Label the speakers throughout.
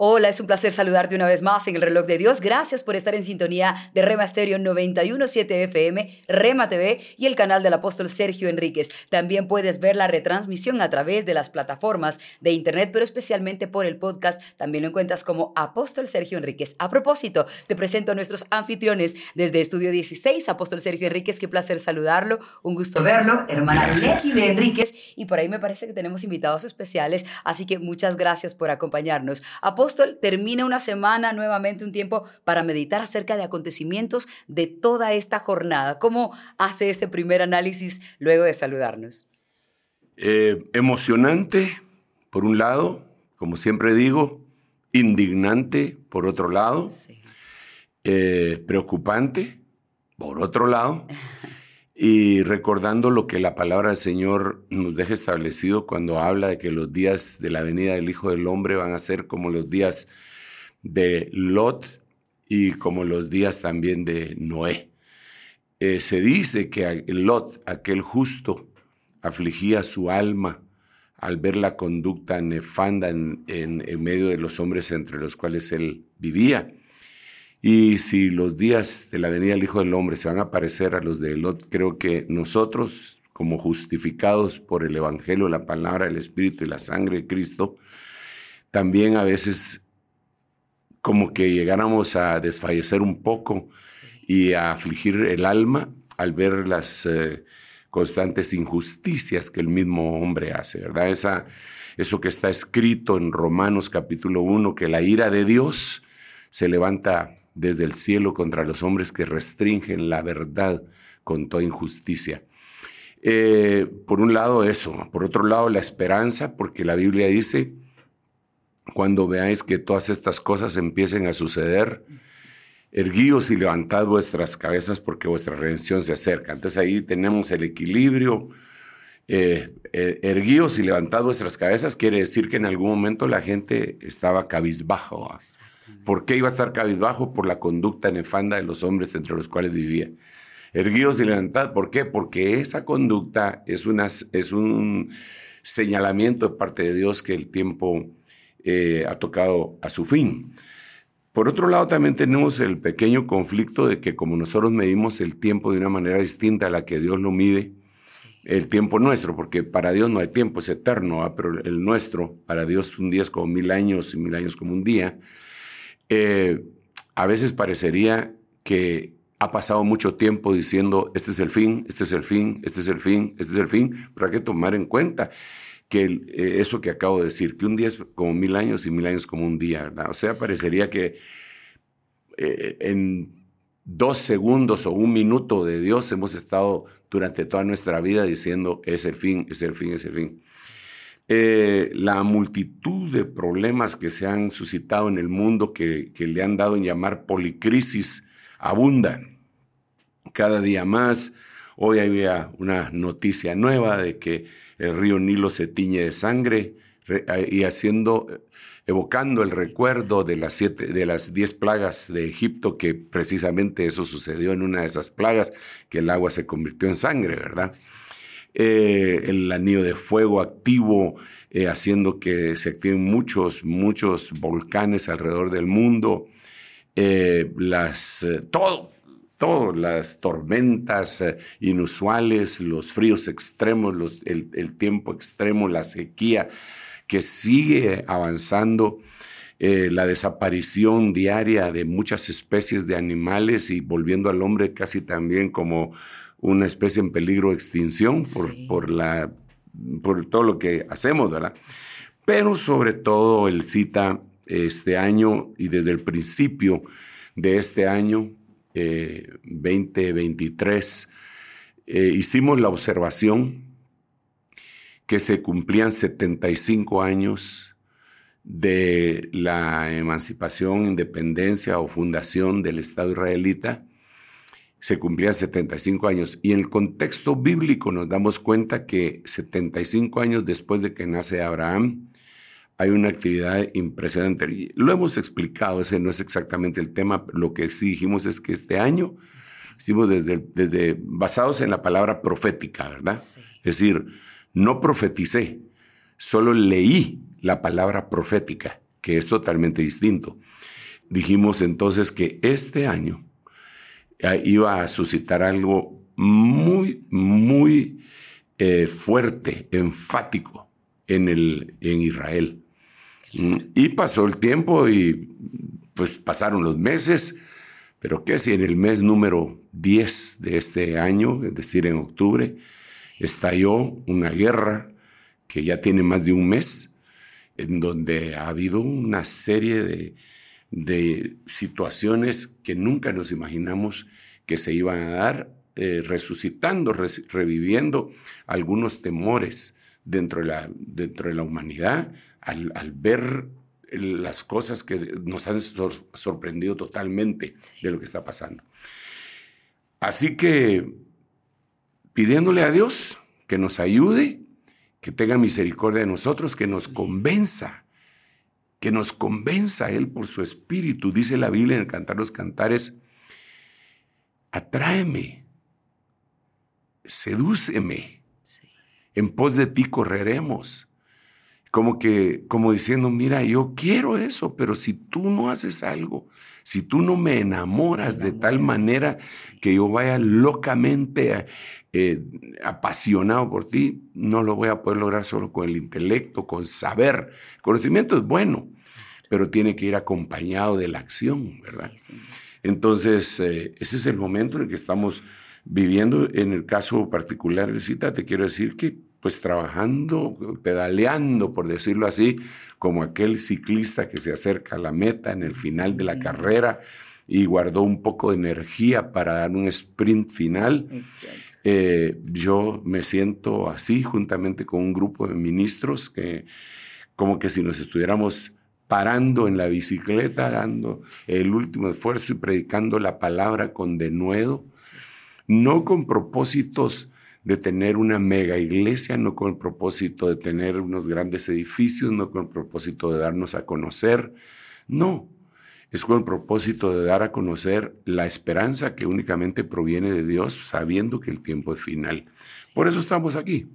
Speaker 1: Hola, es un placer saludarte una vez más en el reloj de Dios. Gracias por estar en sintonía de Rema Stereo 917 FM, Rema TV y el canal del apóstol Sergio Enríquez. También puedes ver la retransmisión a través de las plataformas de internet, pero especialmente por el podcast. También lo encuentras como Apóstol Sergio Enríquez. A propósito, te presento a nuestros anfitriones desde Estudio 16, Apóstol Sergio Enríquez. Qué placer saludarlo, un gusto verlo, hermana Leslie Enríquez. Y por ahí me parece que tenemos invitados especiales, así que muchas gracias por acompañarnos. Apóstol termina una semana, nuevamente un tiempo para meditar acerca de acontecimientos de toda esta jornada. ¿Cómo hace ese primer análisis luego de saludarnos?
Speaker 2: Eh, emocionante, por un lado, como siempre digo, indignante, por otro lado, eh, preocupante, por otro lado. y recordando lo que la palabra del Señor nos deja establecido cuando habla de que los días de la venida del Hijo del Hombre van a ser como los días de Lot y como los días también de Noé. Eh, se dice que Lot, aquel justo, afligía su alma al ver la conducta nefanda en medio de los hombres entre los cuales él vivía. Y si los días de la venida del Hijo del Hombre se van a parecer a los de Lot, creo que nosotros, como justificados por el Evangelio, la palabra, el Espíritu y la sangre de Cristo, también a veces como que llegáramos a desfallecer un poco y a afligir el alma al ver las eh, constantes injusticias que el mismo hombre hace, ¿verdad? Esa, eso que está escrito en Romanos capítulo 1, que la ira de Dios se levanta desde el cielo contra los hombres que restringen la verdad con toda injusticia. Eh, por un lado eso, por otro lado la esperanza, porque la Biblia dice, cuando veáis que todas estas cosas empiecen a suceder, erguíos y levantad vuestras cabezas porque vuestra redención se acerca. Entonces ahí tenemos el equilibrio. Eh, eh, erguíos y levantad vuestras cabezas quiere decir que en algún momento la gente estaba cabizbajo. ¿Por qué iba a estar cabizbajo? Por la conducta nefanda de los hombres entre los cuales vivía. Erguidos y levantad, ¿por qué? Porque esa conducta es, es un señalamiento de parte de Dios que el tiempo eh, ha tocado a su fin. Por otro lado, también tenemos el pequeño conflicto de que como nosotros medimos el tiempo de una manera distinta a la que Dios lo mide, el tiempo nuestro, porque para Dios no hay tiempo, es eterno, pero el nuestro, para Dios un día es como mil años y mil años como un día. Eh, a veces parecería que ha pasado mucho tiempo diciendo, este es el fin, este es el fin, este es el fin, este es el fin, pero hay que tomar en cuenta que eh, eso que acabo de decir, que un día es como mil años y mil años como un día, ¿verdad? O sea, parecería que eh, en dos segundos o un minuto de Dios hemos estado durante toda nuestra vida diciendo, es el fin, es el fin, es el fin. Eh, la multitud de problemas que se han suscitado en el mundo que, le han dado en llamar policrisis abundan. Cada día más, hoy había una noticia nueva de que el río Nilo se tiñe de sangre y haciendo, evocando el recuerdo de las, siete, de las diez plagas de Egipto, que precisamente eso sucedió en una de esas plagas, que el agua se convirtió en sangre, ¿verdad? Eh, el anillo de fuego activo, eh, haciendo que se activen muchos, muchos volcanes alrededor del mundo, eh, las, todo, todo, las tormentas inusuales, los fríos extremos, el, el, tiempo extremo, la sequía que sigue avanzando. la desaparición diaria de muchas especies de animales y volviendo al hombre casi también como una especie en peligro de extinción por, por, la, por todo lo que hacemos, ¿verdad? Pero sobre todo él cita este año y desde el principio de este año, 2023, eh, eh, hicimos la observación que se cumplían 75 años de la emancipación, independencia o fundación del Estado israelita se cumplían 75 años. Y en el contexto bíblico nos damos cuenta que 75 años después de que nace Abraham, hay una actividad impresionante. lo hemos explicado, ese no es exactamente el tema. Lo que sí dijimos es que este año hicimos desde, desde basados en la palabra profética, ¿verdad? Es decir, no profeticé, solo leí la palabra profética, que es totalmente distinto. Dijimos entonces que este año iba a suscitar algo muy, muy eh, fuerte, enfático en, el, en Israel. Mm, y pasó el tiempo y pues pasaron los meses, pero ¿qué si en el mes número 10 de este año, es decir, en octubre, estalló una guerra que ya tiene más de un mes, en donde ha habido una serie de, de situaciones que nunca nos imaginamos que se iban a dar, eh, resucitando, reviviendo algunos temores dentro de la, dentro de la humanidad al, ver las cosas que nos han sorprendido totalmente de lo que está pasando. Así que pidiéndole a Dios que nos ayude, que tenga misericordia de nosotros, que nos convenza, que nos convenza a Él por su espíritu. Dice la Biblia en el Cantar los Cantares, atráeme, sedúceme, en pos de ti correremos. Como que, como diciendo, mira, yo quiero eso, pero si tú no haces algo, si tú no me enamoras de tal manera que yo vaya locamente eh, apasionado por ti, no lo voy a poder lograr solo con el intelecto, con saber. El conocimiento es bueno, pero tiene que ir acompañado de la acción, ¿verdad? Entonces, eh, ese es el momento en el que estamos viviendo. En el caso particular de Cita, te quiero decir que pues trabajando, pedaleando, por decirlo así, como aquel ciclista que se acerca a la meta en el final de la carrera y guardó un poco de energía para dar un sprint final. Eh, yo me siento así, juntamente con un grupo de ministros, que como que si nos estuviéramos parando en la bicicleta, dando el último esfuerzo y predicando la palabra con denuedo, no con propósitos de tener una mega iglesia, no con el propósito de tener unos grandes edificios, no con el propósito de darnos a conocer, no, es con el propósito de dar a conocer la esperanza que únicamente proviene de Dios, sabiendo que el tiempo es final. Por eso estamos aquí.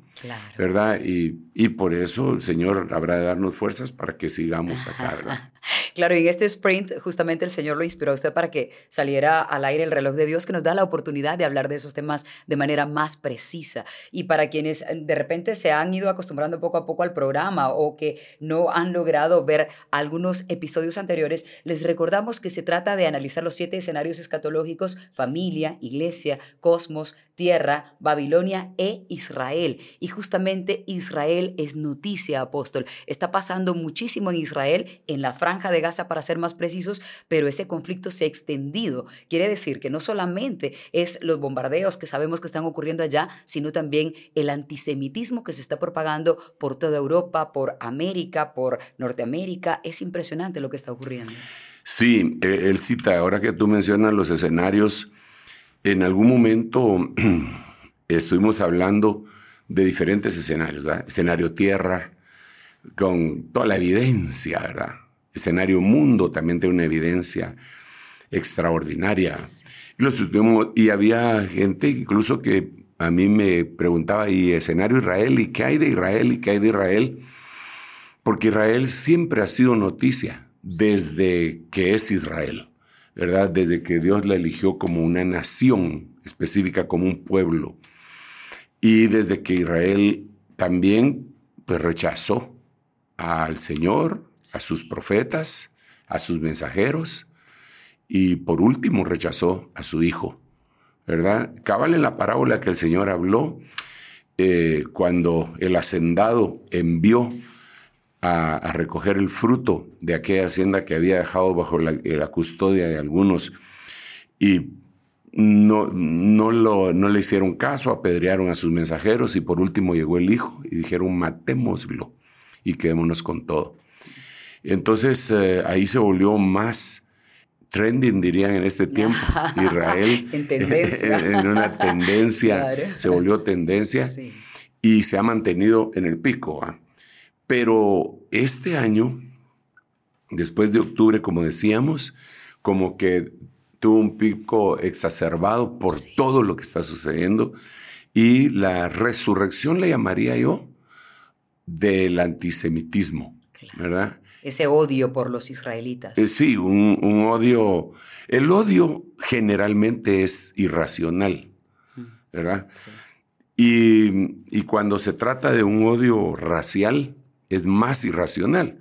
Speaker 2: ¿Verdad? Y, y, por eso el Señor habrá de darnos fuerzas para que sigamos acá.
Speaker 1: claro, y en este sprint justamente el Señor lo inspiró a usted para que saliera al aire el reloj de Dios que nos da la oportunidad de hablar de esos temas de manera más precisa. Y para quienes eh, de repente se han ido acostumbrando poco a poco al programa o que no han logrado ver algunos episodios anteriores, les recordamos que se trata de analizar los siete escenarios escatológicos, familia, iglesia, cosmos, tierra, Babilonia e Israel. Y justamente Israel es noticia, apóstol. Está pasando muchísimo en Israel, en la franja de Gaza para ser más precisos, pero ese conflicto se ha extendido. Quiere decir que no solamente es los bombardeos que sabemos que están ocurriendo allá, sino también el antisemitismo que se está propagando por toda Europa, por América, por Norteamérica. Es impresionante lo que está ocurriendo.
Speaker 2: Sí, eh, él cita, ahora que tú mencionas los escenarios, en algún momento estuvimos hablando de diferentes escenarios, ¿verdad? Escenario tierra, con toda la evidencia, ¿verdad? Escenario mundo también tiene una evidencia extraordinaria. Y, y había gente incluso que a mí me preguntaba, ¿y escenario Israel? ¿Y qué hay de Israel? ¿Y qué hay de Israel? Porque Israel siempre ha sido noticia desde que es Israel. ¿verdad? Desde que Dios la eligió como una nación específica, como un pueblo. Y desde que Israel también pues, rechazó al Señor, a sus profetas, a sus mensajeros, y por último rechazó a su hijo, ¿verdad? Cabal en la parábola que el Señor habló, eh, cuando el hacendado envió a, recoger el fruto de aquella hacienda que había dejado bajo la, custodia de algunos y no, no, lo, no le hicieron caso, apedrearon a sus mensajeros y por último llegó el hijo y dijeron matémoslo y quedémonos con todo. Entonces eh, ahí se volvió más trending, dirían en este tiempo. Israel
Speaker 1: en tendencia.
Speaker 2: en una tendencia, se volvió tendencia y se ha mantenido en el pico. Pero este año, después de octubre, como decíamos, como que tuvo un pico exacerbado por todo lo que está sucediendo y la resurrección le llamaría yo del antisemitismo, ¿verdad?
Speaker 1: Ese odio por los israelitas.
Speaker 2: Eh, sí, un, odio. El odio generalmente es irracional, ¿verdad? Sí. Y, cuando se trata de un odio racial, es más irracional,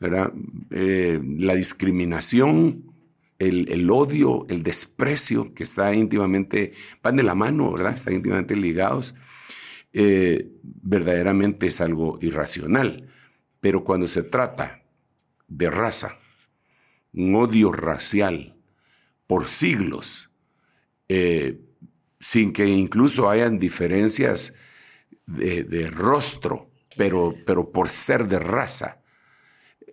Speaker 2: ¿verdad? Eh, la discriminación el, odio, el desprecio, que está íntimamente, van de la mano, ¿verdad? Están íntimamente ligados, eh, verdaderamente es algo irracional. Pero cuando se trata de raza, un odio racial por siglos, eh, sin que incluso hayan diferencias de, rostro, pero, pero por ser de raza,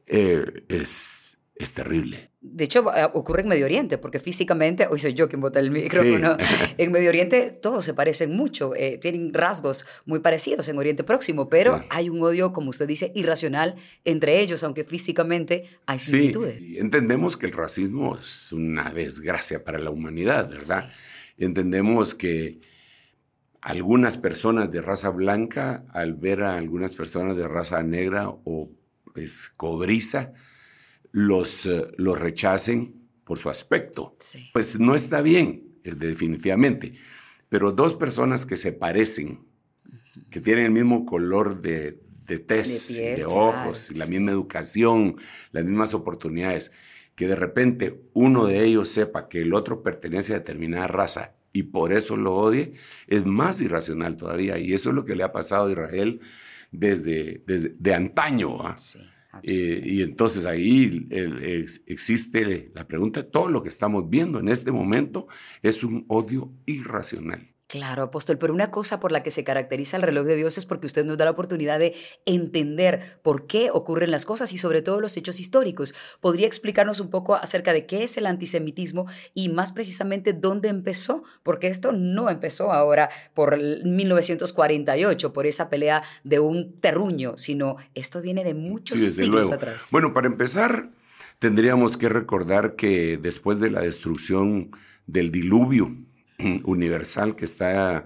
Speaker 2: eh, es, es terrible
Speaker 1: de hecho, eh, ocurre en Medio Oriente, porque físicamente, hoy soy yo quien bota el micrófono, en Medio Oriente todos se parecen mucho, eh, tienen rasgos muy parecidos en Oriente Próximo, pero hay un odio, como usted dice, irracional entre ellos, aunque físicamente hay similitudes.
Speaker 2: Sí, entendemos que el racismo es una desgracia para la humanidad, ¿verdad? Entendemos que algunas personas de raza blanca, al ver a algunas personas de raza negra o pues, cobriza, los, eh, los rechacen por su aspecto. Pues no está bien, definitivamente. Pero dos personas que se parecen, que tienen el mismo color de, de tez, de, ojos, y la misma educación, las mismas oportunidades, que de repente uno de ellos sepa que el otro pertenece a determinada raza y por eso lo odie, es más irracional todavía. Y eso es lo que le ha pasado a Israel desde, desde de antaño. ¿ah? Eh, y entonces ahí existe la pregunta, todo lo que estamos viendo en este momento es un odio irracional.
Speaker 1: Claro, apóstol, pero una cosa por la que se caracteriza el reloj de Dios es porque usted nos da la oportunidad de entender por qué ocurren las cosas y sobre todo los hechos históricos. ¿Podría explicarnos un poco acerca de qué es el antisemitismo y más precisamente dónde empezó? Porque esto no empezó ahora por 1948, por esa pelea de un terruño, sino esto viene de muchos siglos atrás.
Speaker 2: Bueno, para empezar, tendríamos que recordar que después de la destrucción del diluvio, universal que está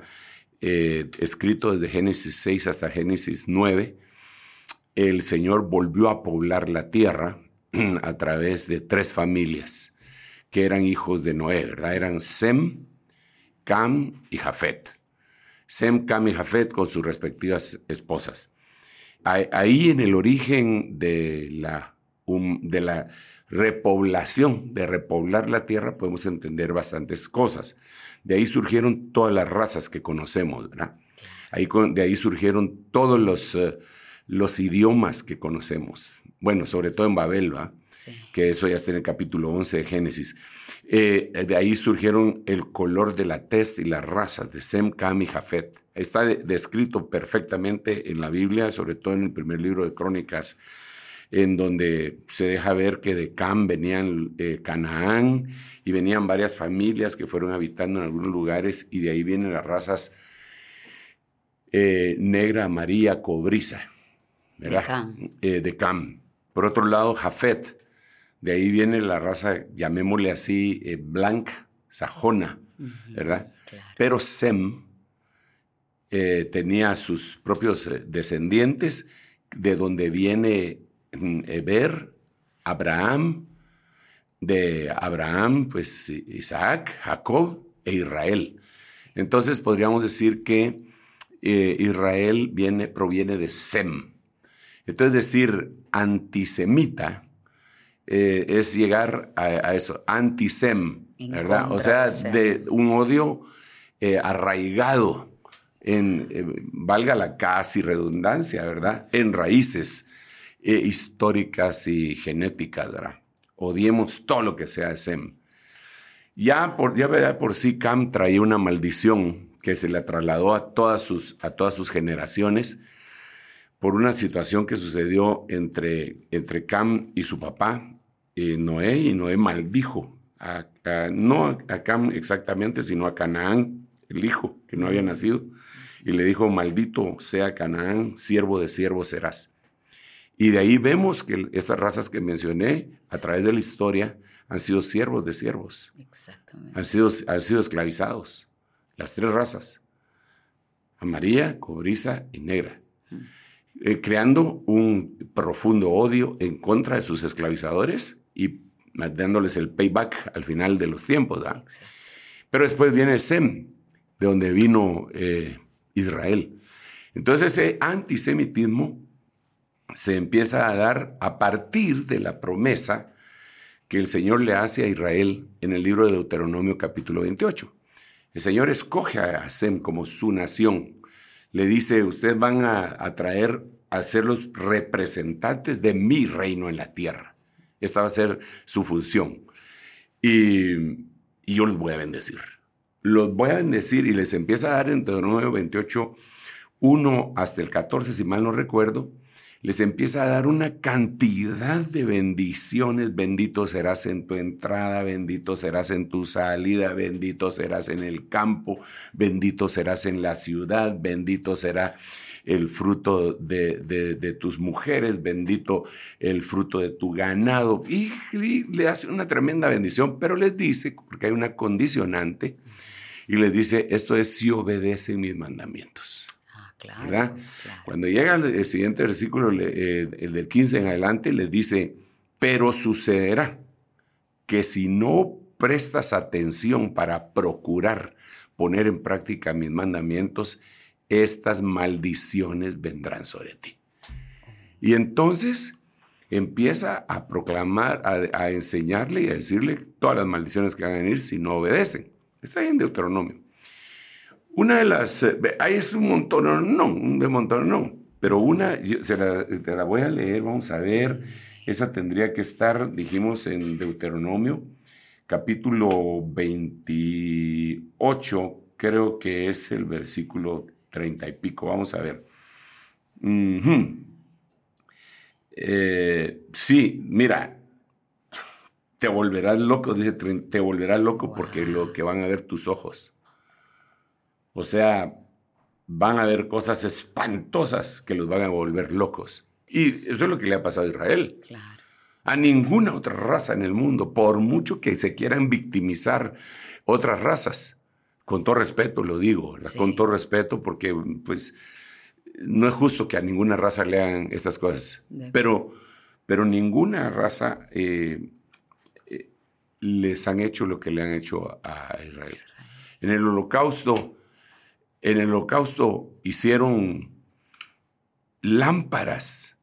Speaker 2: eh, escrito desde Génesis 6 hasta Génesis 9, el Señor volvió a poblar la tierra a través de tres familias que eran hijos de Noé, ¿verdad? Eran Sem, Cam y Jafet. Sem, Cam y Jafet con sus respectivas esposas. Ahí en el origen de la, de la repoblación, de repoblar la tierra, podemos entender bastantes cosas. De ahí surgieron todas las razas que conocemos, ¿verdad? Ahí, de ahí surgieron todos los, eh, los idiomas que conocemos. Bueno, sobre todo en Babel, ¿verdad? Sí. Que eso ya está en el capítulo 11 de Génesis. Eh, de ahí surgieron el color de la test y las razas de Sem, Cam y Jafet. Está descrito perfectamente en la Biblia, sobre todo en el primer libro de Crónicas, en donde se deja ver que de Cam venían eh, Canaán y venían varias familias que fueron habitando en algunos lugares y de ahí vienen las razas eh, negra, amarilla, cobriza, ¿verdad? Eh, de Cam. Por otro lado, Jafet, de ahí viene la raza, llamémosle así, blanca, sajona, ¿verdad? Pero Sem tenía sus propios descendientes, de donde viene mm, Eber, Abraham, de Abraham, pues Isaac, Jacob e Israel. Entonces podríamos decir que eh, Israel viene, proviene de Sem. Entonces decir antisemita eh, es llegar a, eso, antisem, ¿verdad? O sea, de un odio eh, arraigado en, valga la casi redundancia, ¿verdad? En raíces históricas y genéticas, ¿verdad? odiemos todo lo que sea de Sem. Ya por, ya por sí Cam traía una maldición que se le trasladó a todas sus, a todas sus generaciones por una situación que sucedió entre, entre Cam y su papá, eh, Noé, y Noé maldijo no a Cam exactamente, sino a Canaán, el hijo que no había nacido, y le dijo, maldito sea Canaán, siervo de siervo serás. Y de ahí vemos que estas razas que mencioné a través de la historia han sido siervos de siervos. Exactamente. Han sido, han sido esclavizados. Las tres razas. Amarilla, cobriza y negra. Eh, creando un profundo odio en contra de sus esclavizadores y dándoles el payback al final de los tiempos. Pero después viene Sem, de donde vino eh, Israel. Entonces ese antisemitismo se empieza a dar a partir de la promesa que el Señor le hace a Israel en el libro de Deuteronomio capítulo 28. El Señor escoge a Sem como su nación. Le dice, ustedes van a, traer a ser los representantes de mi reino en la tierra. Esta va a ser su función. Y, y yo los voy a bendecir. Los voy a bendecir y les empieza a dar en Deuteronomio 28, 1 hasta el 14, si mal no recuerdo, les empieza a dar una cantidad de bendiciones. Bendito serás en tu entrada, bendito serás en tu salida, bendito serás en el campo, bendito serás en la ciudad, bendito será el fruto de, tus mujeres, bendito el fruto de tu ganado. Y, le hace una tremenda bendición, pero les dice, porque hay una condicionante, y les dice, esto es si obedecen mis mandamientos. Cuando llega el, siguiente versículo, eh, el del 15 en adelante, les dice, pero sucederá que si no prestas atención para procurar poner en práctica mis mandamientos, estas maldiciones vendrán sobre ti. Y entonces empieza a proclamar, a, enseñarle y a decirle todas las maldiciones que van a venir si no obedecen. Está ahí en Deuteronomio. Una de las, eh, ahí es un montón, no, un montón, no, pero una, se la, te la voy a leer, vamos a ver, esa tendría que estar, dijimos, en Deuteronomio, capítulo 28, creo que es el versículo 30 y pico, vamos a ver. Eh, sí, mira, te volverás loco, dice, te volverás loco porque lo que van a ver tus ojos. O sea, van a haber cosas espantosas que los van a volver locos. Y eso es lo que le ha pasado a Israel. A ninguna otra raza en el mundo, por mucho que se quieran victimizar otras razas. Con todo respeto lo digo, con todo respeto, porque pues no es justo que a ninguna raza le hagan estas cosas. Pero, pero ninguna raza eh, eh, les han hecho lo que le han hecho a Israel. En el holocausto en el holocausto hicieron lámparas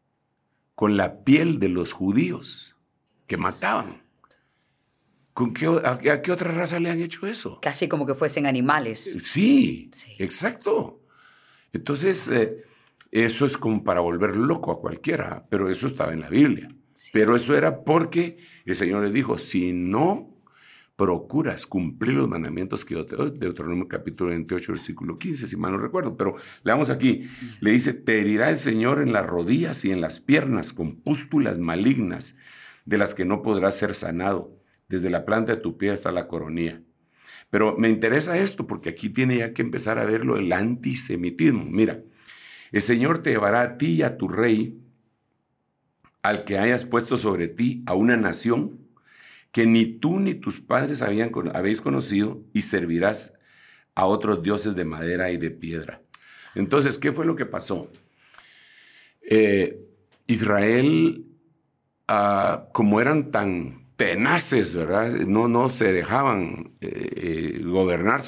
Speaker 2: con la piel de los judíos que mataban. ¿Con qué, a, qué otra raza le han hecho eso?
Speaker 1: Casi como que fuesen animales.
Speaker 2: Sí, exacto. Entonces, eh, eso es como para volver loco a cualquiera, pero eso estaba en la Biblia. Pero eso era porque el Señor le dijo, si no procuras cumplir los mandamientos que yo te doy. Deuteronomio capítulo 28, versículo 15, si mal no recuerdo. Pero leamos aquí. Le dice, te herirá el Señor en las rodillas y en las piernas con pústulas malignas de las que no podrás ser sanado, desde la planta de tu pie hasta la coronilla. Pero me interesa esto porque aquí tiene ya que empezar a verlo el antisemitismo. Mira, el Señor te llevará a ti y a tu rey, al que hayas puesto sobre ti, a una nación que ni tú ni tus padres habéis conocido y servirás a otros dioses de madera y de piedra. Entonces, ¿qué fue lo que pasó? Eh, Israel, ah, como eran tan tenaces, ¿verdad? No, no se dejaban eh, eh, gobernar,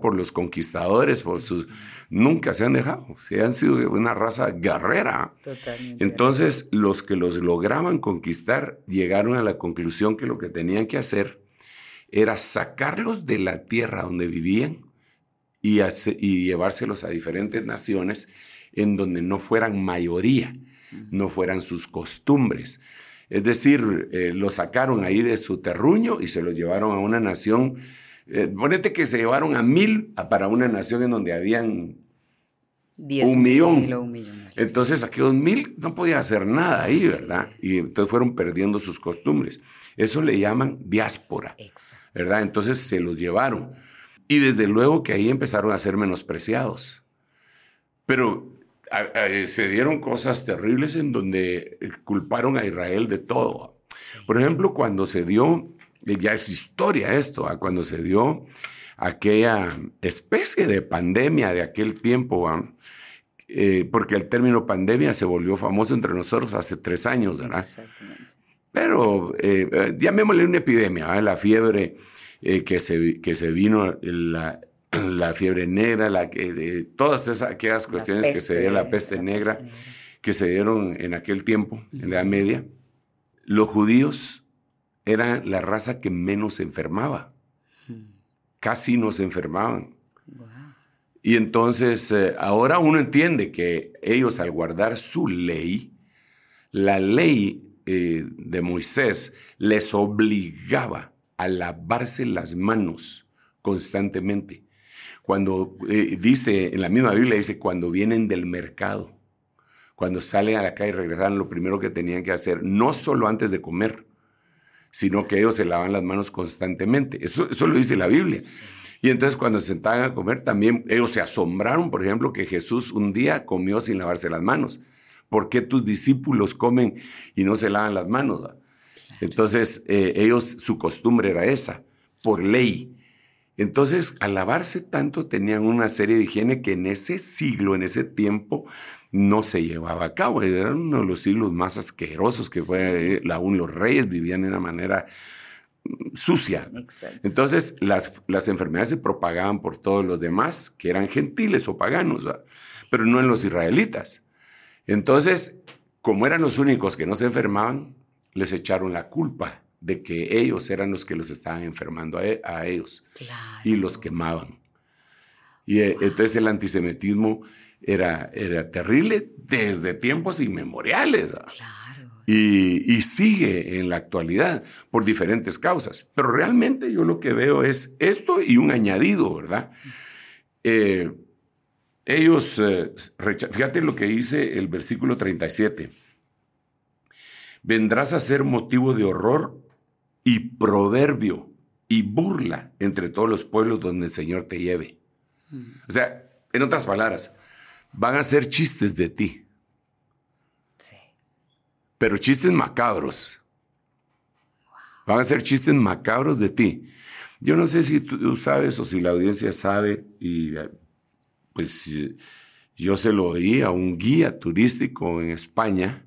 Speaker 2: por los conquistadores, por sus nunca se han dejado, se han sido una raza guerrera. Entonces, los que los lograban conquistar llegaron a la conclusión que lo que tenían que hacer era sacarlos de la tierra donde vivían y, y llevárselos a diferentes naciones en donde no fueran mayoría, no fueran sus costumbres. Es decir, eh, los sacaron ahí de su terruño y se los llevaron a una nación eh, ponete que se llevaron a mil para una nación en donde habían un millón. Entonces, aquellos mil no podía hacer nada ahí, ¿verdad? Y entonces fueron perdiendo sus costumbres. Eso le llaman diáspora, ¿verdad? Entonces se los llevaron. Y desde luego que ahí empezaron a ser menospreciados. Pero se dieron cosas terribles en donde eh, culparon a Israel de todo. Por ejemplo, cuando se dio, ya es historia esto, cuando se dio aquella especie de pandemia de aquel tiempo, eh, porque el término pandemia se volvió famoso entre nosotros hace tres años, ¿verdad? Exactamente. Pero eh, eh, llamémosle una epidemia, la fiebre que, se, que se vino, la, la fiebre negra, la, de, todas esas, aquellas cuestiones que se dieron, la peste, negra, que se dieron en aquel tiempo, en la Edad Media, los judíos eran la raza que menos se enfermaba. Casi no se enfermaban. Y entonces eh, ahora uno entiende que ellos al guardar su ley, la ley eh, de Moisés les obligaba a lavarse las manos constantemente. Cuando eh, dice, en la misma Biblia dice, cuando vienen del mercado, cuando salen a la calle y regresan, lo primero que tenían que hacer, no solo antes de comer, sino que ellos se lavan las manos constantemente. Eso, eso lo dice la Biblia. Y entonces cuando se sentaban a comer, también ellos se asombraron, por ejemplo, que Jesús un día comió sin lavarse las manos. ¿Por qué tus discípulos comen y no se lavan las manos? Entonces, eh, ellos, su costumbre era esa, por ley. Entonces, al lavarse tanto, tenían una serie de higiene que en ese siglo, en ese tiempo, no se llevaba a cabo. Eran uno de los siglos más asquerosos que fue, eh, aún los reyes vivían de una manera mm, sucia. Entonces, las, las, enfermedades se propagaban por todos los demás, que eran gentiles o paganos, pero no en los israelitas. Entonces, como eran los únicos que no se enfermaban, les echaron la culpa de que ellos eran los que los estaban enfermando a, e, ellos y los quemaban. Y eh, entonces el antisemitismo era, era terrible desde tiempos inmemoriales. Claro. Y, sigue en la actualidad por diferentes causas. Pero realmente yo lo que veo es esto y un añadido, ¿verdad? Eh, ellos, eh, fíjate lo que dice el versículo 37. Vendrás a ser motivo de horror y proverbio y burla entre todos los pueblos donde el Señor te lleve. Mm. O sea, en otras palabras, van a ser chistes de ti. Sí. Pero chistes macabros. Van a ser chistes macabros de ti. Yo no sé si tú sabes o si la audiencia sabe, y pues yo se lo oí a un guía turístico en España,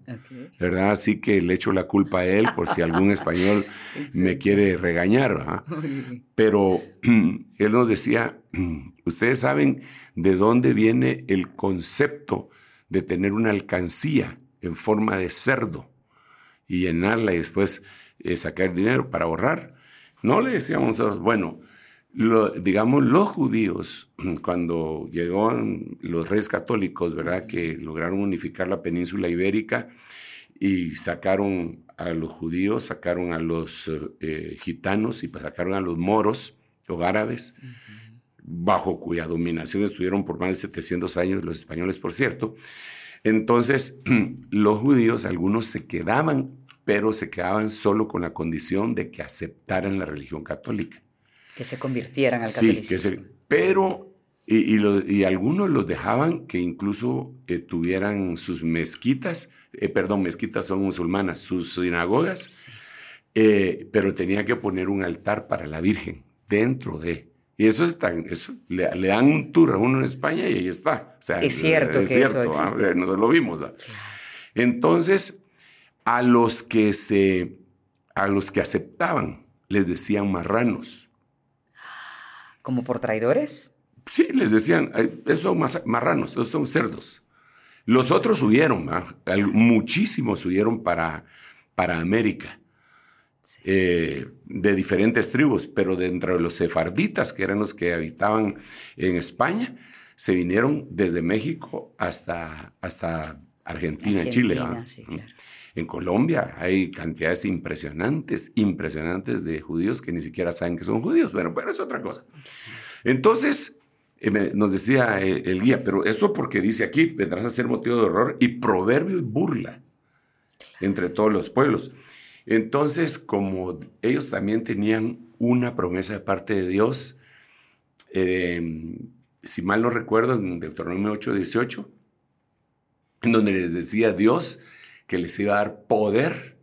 Speaker 2: ¿verdad? Así que le echo la culpa a él por si algún español me quiere regañar, Pero él nos decía, ustedes saben de dónde viene el concepto de tener una alcancía en forma de cerdo y llenarla y después eh, sacar dinero para ahorrar. No le decíamos bueno, digamos, los judíos, cuando llegaron los reyes católicos, ¿verdad? Que lograron unificar la península ibérica y sacaron a los judíos, sacaron a los eh, gitanos y sacaron a los moros o árabes bajo cuya dominación estuvieron por más de 700 años los españoles, por cierto. Entonces, los judíos, algunos se quedaban, pero se quedaban solo con la condición de que aceptaran la religión católica.
Speaker 1: Que se convirtieran al catolicismo.
Speaker 2: Sí, que pero, y, algunos los dejaban que incluso eh, tuvieran sus mezquitas, eh, perdón, mezquitas son musulmanas, sus sinagogas, eh, pero tenía que poner un altar para la Virgen dentro de. Y eso, es tan, eso le, dan un tour a uno en España y ahí está.
Speaker 1: es cierto que eso existe.
Speaker 2: nosotros lo vimos. Entonces, a los que se, a los que aceptaban, les decían marranos.
Speaker 1: ¿Como por traidores?
Speaker 2: Sí, les decían, esos son marranos, esos son cerdos. Los otros huyeron, muchísimos huyeron para, para América. Eh, de diferentes tribus, pero dentro de los sefarditas, que eran los que habitaban en España, se vinieron desde México hasta, hasta Argentina, y Chile. En Colombia hay cantidades impresionantes, impresionantes de judíos que ni siquiera saben que son judíos, pero, pero es otra cosa. Entonces, nos decía el, guía, pero eso porque dice aquí, vendrás a ser motivo de horror y proverbio y burla entre todos los pueblos. Entonces, como ellos también tenían una promesa de parte de Dios, eh, si mal no recuerdo, en Deuteronomio 8, 18, en donde les decía Dios que les iba a dar poder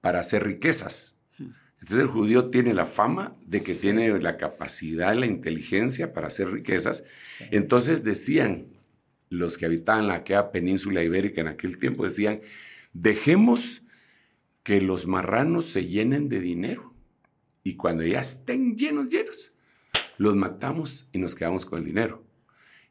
Speaker 2: para hacer riquezas. Entonces el judío tiene la fama de que tiene la capacidad, la inteligencia para hacer riquezas. Entonces decían los que habitaban la aquella península ibérica en aquel tiempo, decían, dejemos que los marranos se llenen de dinero y cuando ya estén llenos, llenos, los matamos y nos quedamos con el dinero.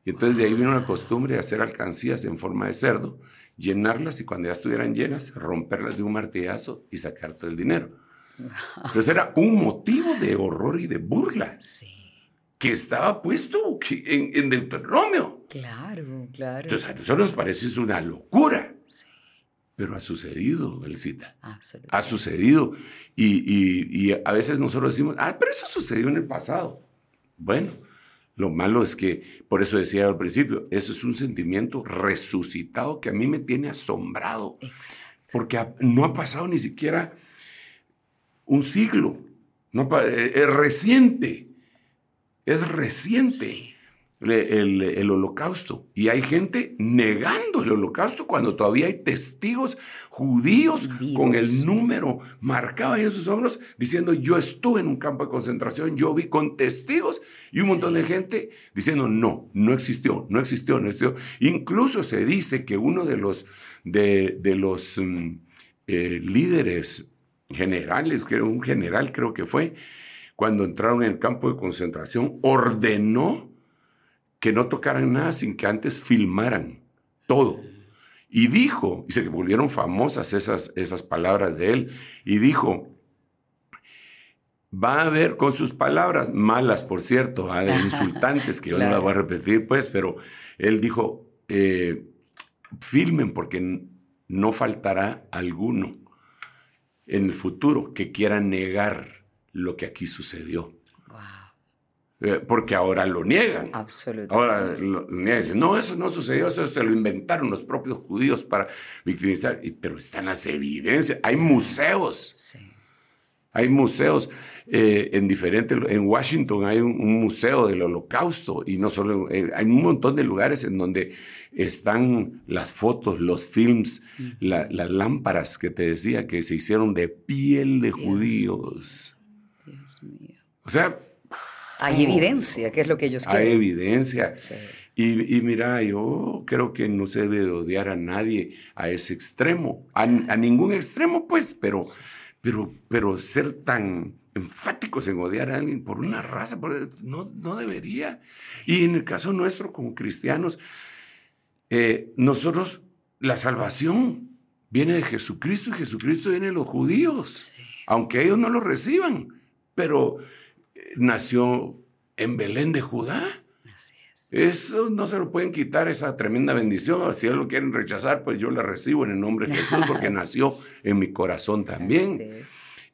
Speaker 2: Y entonces de ahí vino la costumbre de hacer alcancías en forma de cerdo, llenarlas y cuando ya estuvieran llenas, romperlas de un martillazo y sacar todo el dinero. Pero eso era un motivo de horror y de burla. Sí. Que estaba puesto en, en Deuteronomio.
Speaker 1: Claro, claro.
Speaker 2: Entonces a nosotros nos parece una locura. Sí. Pero ha sucedido, Elcita. Ha sucedido. Y, y, a veces nosotros decimos, ah, pero eso sucedió en el pasado. Bueno, lo malo es que, por eso decía al principio, eso es un sentimiento resucitado que a mí me tiene asombrado. Exacto. Porque no ha pasado ni siquiera un siglo. No, eh, es reciente. Es reciente el, holocausto. Y hay gente negando el holocausto cuando todavía hay testigos judíos con el número marcado en sus hombros diciendo yo estuve en un campo de concentración, yo vi con testigos y un montón de gente diciendo no, no existió, no existió, no existió. Incluso se dice que uno de los, de, los mm, eh, líderes generales, que un general creo que fue, cuando entraron en el campo de concentración, ordenó que no tocaran nada sin que antes filmaran todo. Y dijo, y se volvieron famosas esas, esas palabras de él, y dijo, va a haber con sus palabras, malas por cierto, de insultantes, que yo no las voy a repetir pues, pero él dijo, eh, filmen porque no faltará alguno en el futuro que quiera negar lo que aquí sucedió. Eh, porque ahora lo niegan.
Speaker 1: Absolutamente.
Speaker 2: Ahora lo niegan. Dicen, no, eso no sucedió, eso se lo inventaron los propios judíos para victimizar. pero están las evidencias. Hay museos. Sí. Hay museos eh, en diferentes. En Washington hay un, museo del Holocausto y no solo. Eh, hay un montón de lugares en donde están las fotos, los films, las lámparas que te decía que se hicieron de piel de judíos. Dios mío. O sea,
Speaker 1: hay evidencia, que es lo que ellos quieren.
Speaker 2: Hay evidencia. Y, mira, yo creo que no se debe odiar a nadie a ese extremo, a, ningún extremo, pues, pero, pero, pero ser tan enfáticos en odiar a alguien por una raza, no, no debería. Y en el caso nuestro, como cristianos, eh, nosotros, la salvación viene de Jesucristo y Jesucristo viene de los judíos, aunque ellos no lo reciban, pero nació en Belén de Judá. Así es. Eso no se lo pueden quitar, esa tremenda bendición. Si ellos lo quieren rechazar, pues yo la recibo en el nombre de Jesús, porque nació en mi corazón también.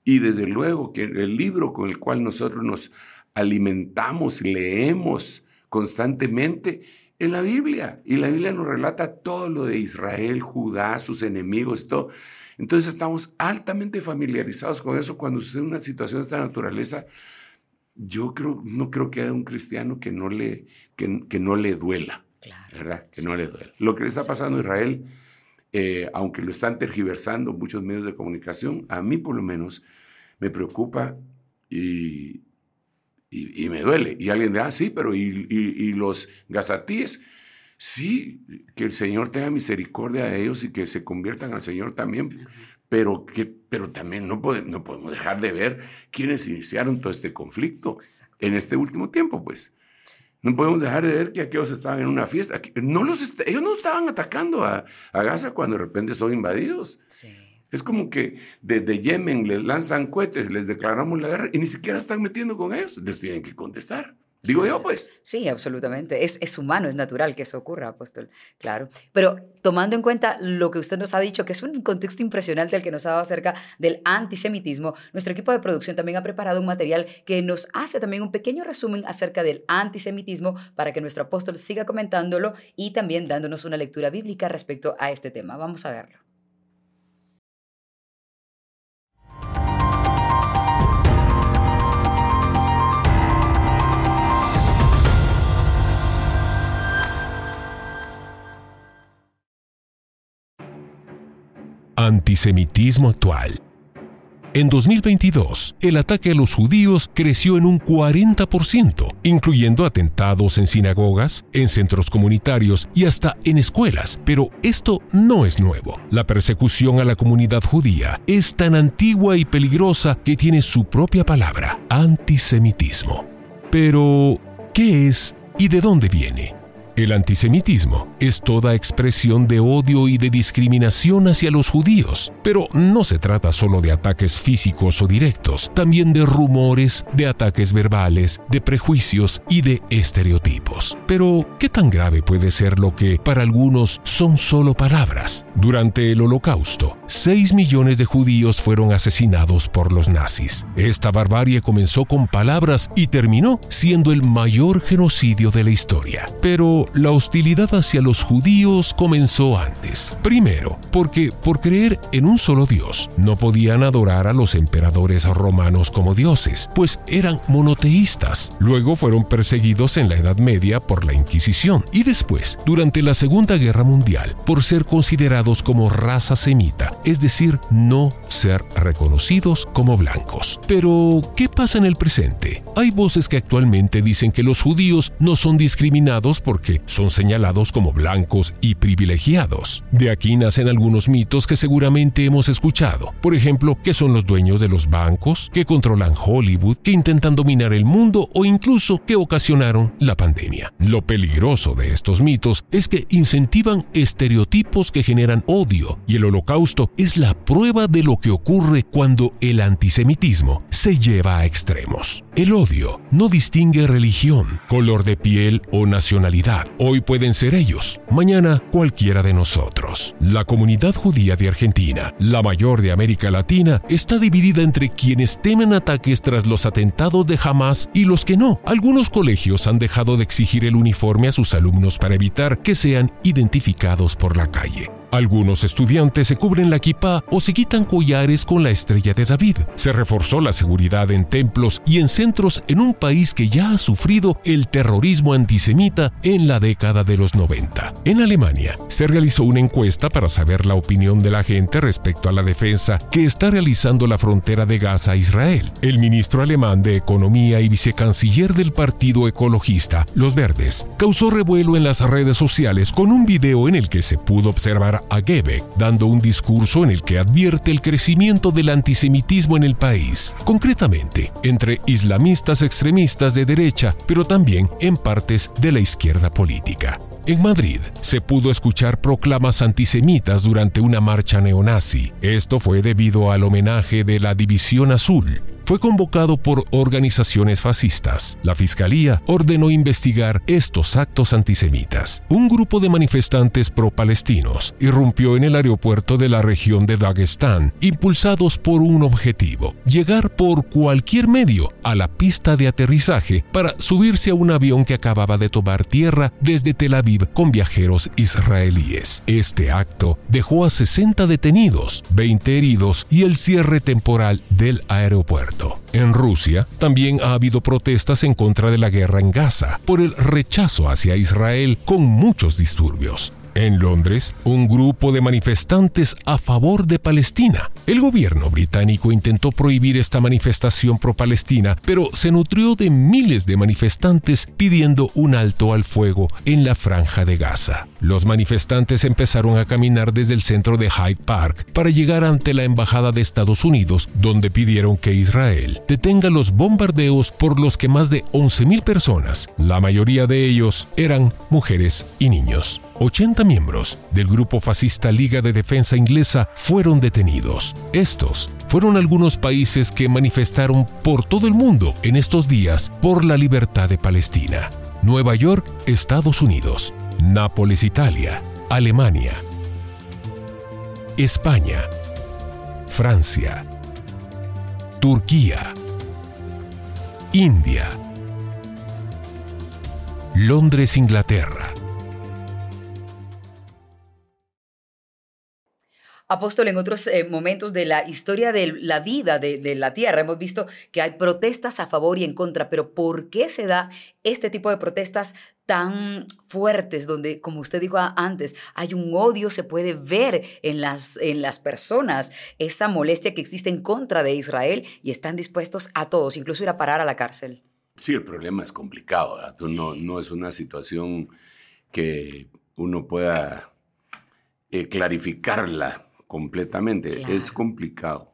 Speaker 2: Y desde luego que el libro con el cual nosotros nos alimentamos, leemos constantemente, en la Biblia. Y la Biblia nos relata todo lo de Israel, Judá, sus enemigos, todo. Entonces estamos altamente familiarizados con eso cuando sucede una situación de esta naturaleza yo creo, no creo que haya un cristiano que no le, que, no le duela, ¿verdad? Que no le duela. Lo que le está pasando a Israel, eh, aunque lo están tergiversando muchos medios de comunicación, a mí por lo menos me preocupa y, y, me duele. Y alguien dirá, ah, sí, pero ¿y, y los gazatíes? Sí, que el Señor tenga misericordia de ellos y que se conviertan al Señor también pero, que, pero también no, no podemos dejar de ver quiénes iniciaron todo este conflicto en este último tiempo, pues. No podemos dejar de ver que aquellos estaban en una fiesta. No los ellos no estaban atacando a, a, Gaza cuando de repente son invadidos. Es como que desde Yemen les lanzan cohetes, les declaramos la guerra y ni siquiera están metiendo con ellos. Les tienen que contestar. Digo yo, pues.
Speaker 1: Sí, absolutamente. Es, es humano, es natural que eso ocurra, apóstol. Claro. Pero tomando en cuenta lo que usted nos ha dicho, que es un contexto impresionante el que nos ha dado acerca del antisemitismo, nuestro equipo de producción también ha preparado un material que nos hace también un pequeño resumen acerca del antisemitismo para que nuestro apóstol siga comentándolo y también dándonos una lectura bíblica respecto a este tema. Vamos a verlo.
Speaker 3: Antisemitismo actual. En 2022, el ataque a los judíos creció en un 40%, incluyendo atentados en sinagogas, en centros comunitarios y hasta en escuelas. Pero esto no es nuevo. La persecución a la comunidad judía es tan antigua y peligrosa que tiene su propia palabra, antisemitismo. Pero, ¿qué es y de dónde viene? El antisemitismo es toda expresión de odio y de discriminación hacia los judíos, pero no se trata solo de ataques físicos o directos, también de rumores, de ataques verbales, de prejuicios y de estereotipos. Pero, ¿qué tan grave puede ser lo que para algunos son solo palabras? Durante el Holocausto, 6 millones de judíos fueron asesinados por los nazis. Esta barbarie comenzó con palabras y terminó siendo el mayor genocidio de la historia. Pero la hostilidad hacia los judíos comenzó antes. Primero, porque por creer en un solo Dios, no podían adorar a los emperadores romanos como dioses, pues eran monoteístas. Luego fueron perseguidos en la Edad Media por la Inquisición y después, durante la Segunda Guerra Mundial, por ser considerados como raza semita, es decir, no ser reconocidos como blancos. Pero, ¿qué pasa en el presente? Hay voces que actualmente dicen que los judíos no son discriminados porque son señalados como blancos y privilegiados. De aquí nacen algunos mitos que seguramente hemos escuchado. Por ejemplo, que son los dueños de los bancos, que controlan Hollywood, que intentan dominar el mundo o incluso que ocasionaron la pandemia. Lo peligroso de estos mitos es que incentivan estereotipos que generan odio y el holocausto es la prueba de lo que ocurre cuando el antisemitismo se lleva a extremos. El odio no distingue religión, color de piel o nacionalidad Hoy pueden ser ellos, mañana cualquiera de nosotros. La comunidad judía de Argentina, la mayor de América Latina, está dividida entre quienes temen ataques tras los atentados de Hamas y los que no. Algunos colegios han dejado de exigir el uniforme a sus alumnos para evitar que sean identificados por la calle. Algunos estudiantes se cubren la kippah o se quitan collares con la estrella de David. Se reforzó la seguridad en templos y en centros en un país que ya ha sufrido el terrorismo antisemita en la década de los 90. En Alemania, se realizó una encuesta para saber la opinión de la gente respecto a la defensa que está realizando la frontera de Gaza a Israel. El ministro alemán de Economía y vicecanciller del Partido Ecologista, Los Verdes, causó revuelo en las redes sociales con un video en el que se pudo observar a Gebeck, dando un discurso en el que advierte el crecimiento del antisemitismo en el país, concretamente entre islamistas extremistas de derecha, pero también en partes de la izquierda política. En Madrid se pudo escuchar proclamas antisemitas durante una marcha neonazi. Esto fue debido al homenaje de la División Azul, fue convocado por organizaciones fascistas. La fiscalía ordenó investigar estos actos antisemitas. Un grupo de manifestantes pro-palestinos irrumpió en el aeropuerto de la región de Dagestán, impulsados por un objetivo, llegar por cualquier medio a la pista de aterrizaje para subirse a un avión que acababa de tomar tierra desde Tel Aviv con viajeros israelíes. Este acto dejó a 60 detenidos, 20 heridos y el cierre temporal del aeropuerto. En Rusia también ha habido protestas en contra de la guerra en Gaza por el rechazo hacia Israel con muchos disturbios. En Londres, un grupo de manifestantes a favor de Palestina. El gobierno británico intentó prohibir esta manifestación pro-palestina, pero se nutrió de miles de manifestantes pidiendo un alto al fuego en la franja de Gaza. Los manifestantes empezaron a caminar desde el centro de Hyde Park para llegar ante la Embajada de Estados Unidos, donde pidieron que Israel detenga los bombardeos por los que más de 11.000 personas, la mayoría de ellos eran mujeres y niños. 80 miembros del grupo fascista Liga de Defensa Inglesa fueron detenidos. Estos fueron algunos países que manifestaron por todo el mundo en estos días por la libertad de Palestina. Nueva York, Estados Unidos. Nápoles, Italia. Alemania. España. Francia. Turquía. India. Londres, Inglaterra.
Speaker 1: Apóstol, en otros eh, momentos de la historia de la vida de, la tierra. Hemos visto que hay protestas a favor y en contra, pero ¿por qué se da este tipo de protestas tan fuertes donde, como usted dijo antes, hay un odio, se puede ver en las, en las personas, esa molestia que existe en contra de Israel y están dispuestos a todos, incluso ir a parar a la cárcel?
Speaker 2: Sí, el problema es complicado, No, no es una situación que uno pueda eh, clarificarla completamente. Es complicado.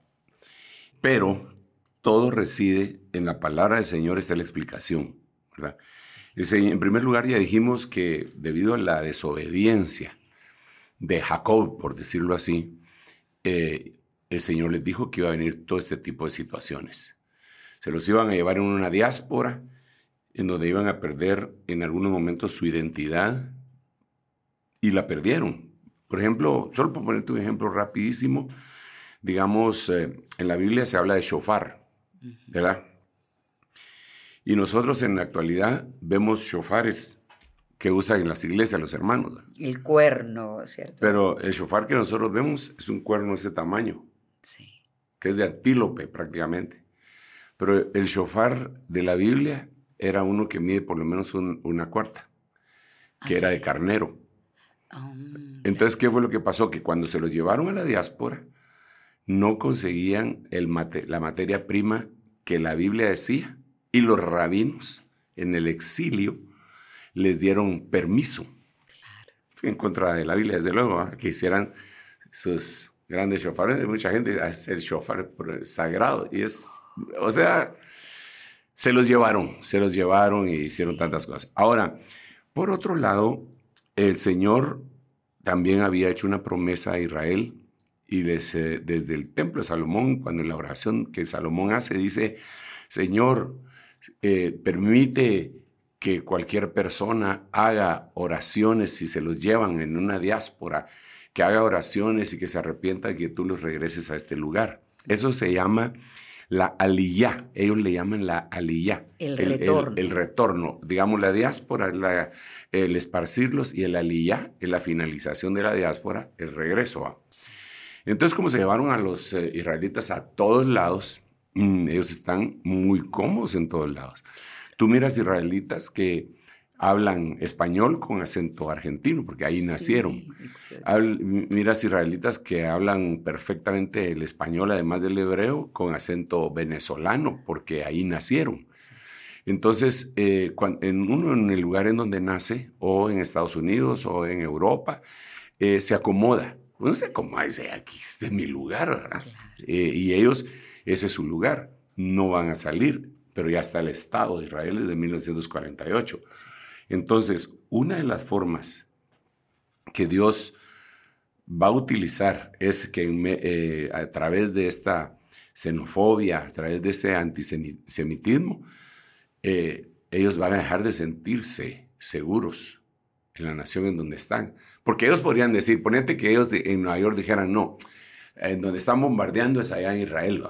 Speaker 2: Pero todo reside en la palabra del Señor, está la explicación. ¿verdad? En primer lugar, ya dijimos que debido a la desobediencia de Jacob, por decirlo así, eh, el Señor les dijo que iba a venir todo este tipo de situaciones. Se los iban a llevar en una diáspora, en donde iban a perder en algunos momentos su identidad, y la perdieron. Por ejemplo, solo por ponerte un ejemplo rapidísimo, digamos, eh, en la Biblia se habla de shofar, ¿verdad? Y nosotros en la actualidad vemos shofares que usan en las iglesias los hermanos.
Speaker 1: El cuerno, ¿cierto?
Speaker 2: Pero el shofar que nosotros vemos es un cuerno de ese tamaño, sí. que es de antílope prácticamente. Pero el shofar de la Biblia era uno que mide por lo menos una cuarta, que ¿Ah, era de carnero. Entonces, ¿qué fue lo que pasó? Que cuando se los llevaron a la diáspora, no conseguían el la materia prima que la Biblia decía. Y los rabinos en el exilio les dieron permiso. En contra de la Biblia, desde luego, que hicieran sus grandes shofares. Mucha gente hace el shofar sagrado. Y es, o sea, se los llevaron, se los llevaron y hicieron tantas cosas. Ahora, por otro lado, el Señor también había hecho una promesa a Israel y desde, el templo de Salomón, cuando en la oración que Salomón hace, dice, Señor, eh, permite que cualquier persona haga oraciones si se los llevan en una diáspora, que haga oraciones y que se arrepienta y que tú los regreses a este lugar. Eso se llama la aliyá, ellos le llaman la aliyá.
Speaker 1: El, retorno.
Speaker 2: El, retorno. Digamos, la diáspora la, el esparcirlos y el aliyá es la finalización de la diáspora, el regreso. Entonces, como se llevaron a los eh, israelitas a todos lados, mm, ellos están muy cómodos en todos lados. Tú miras israelitas que hablan español con acento argentino, porque ahí nacieron. miras israelitas que hablan perfectamente el español, además del hebreo, con acento venezolano, porque ahí nacieron. Entonces, eh, en uno en el lugar en donde nace, o en Estados Unidos, o en Europa, eh, se acomoda. Uno se acomoda y dice, aquí es mi lugar, ¿verdad? Eh, y ellos, ese es su lugar. No van a salir, pero ya está el Estado de Israel desde 1948. Entonces, una de las formas que Dios va a utilizar es que eh, a través de esta xenofobia, a través de este antisemitismo, eh, ellos van a dejar de sentirse seguros en la nación en donde están. Porque ellos podrían decir, ponete que ellos en Nueva York dijeran, no, en donde están bombardeando es allá en Israel,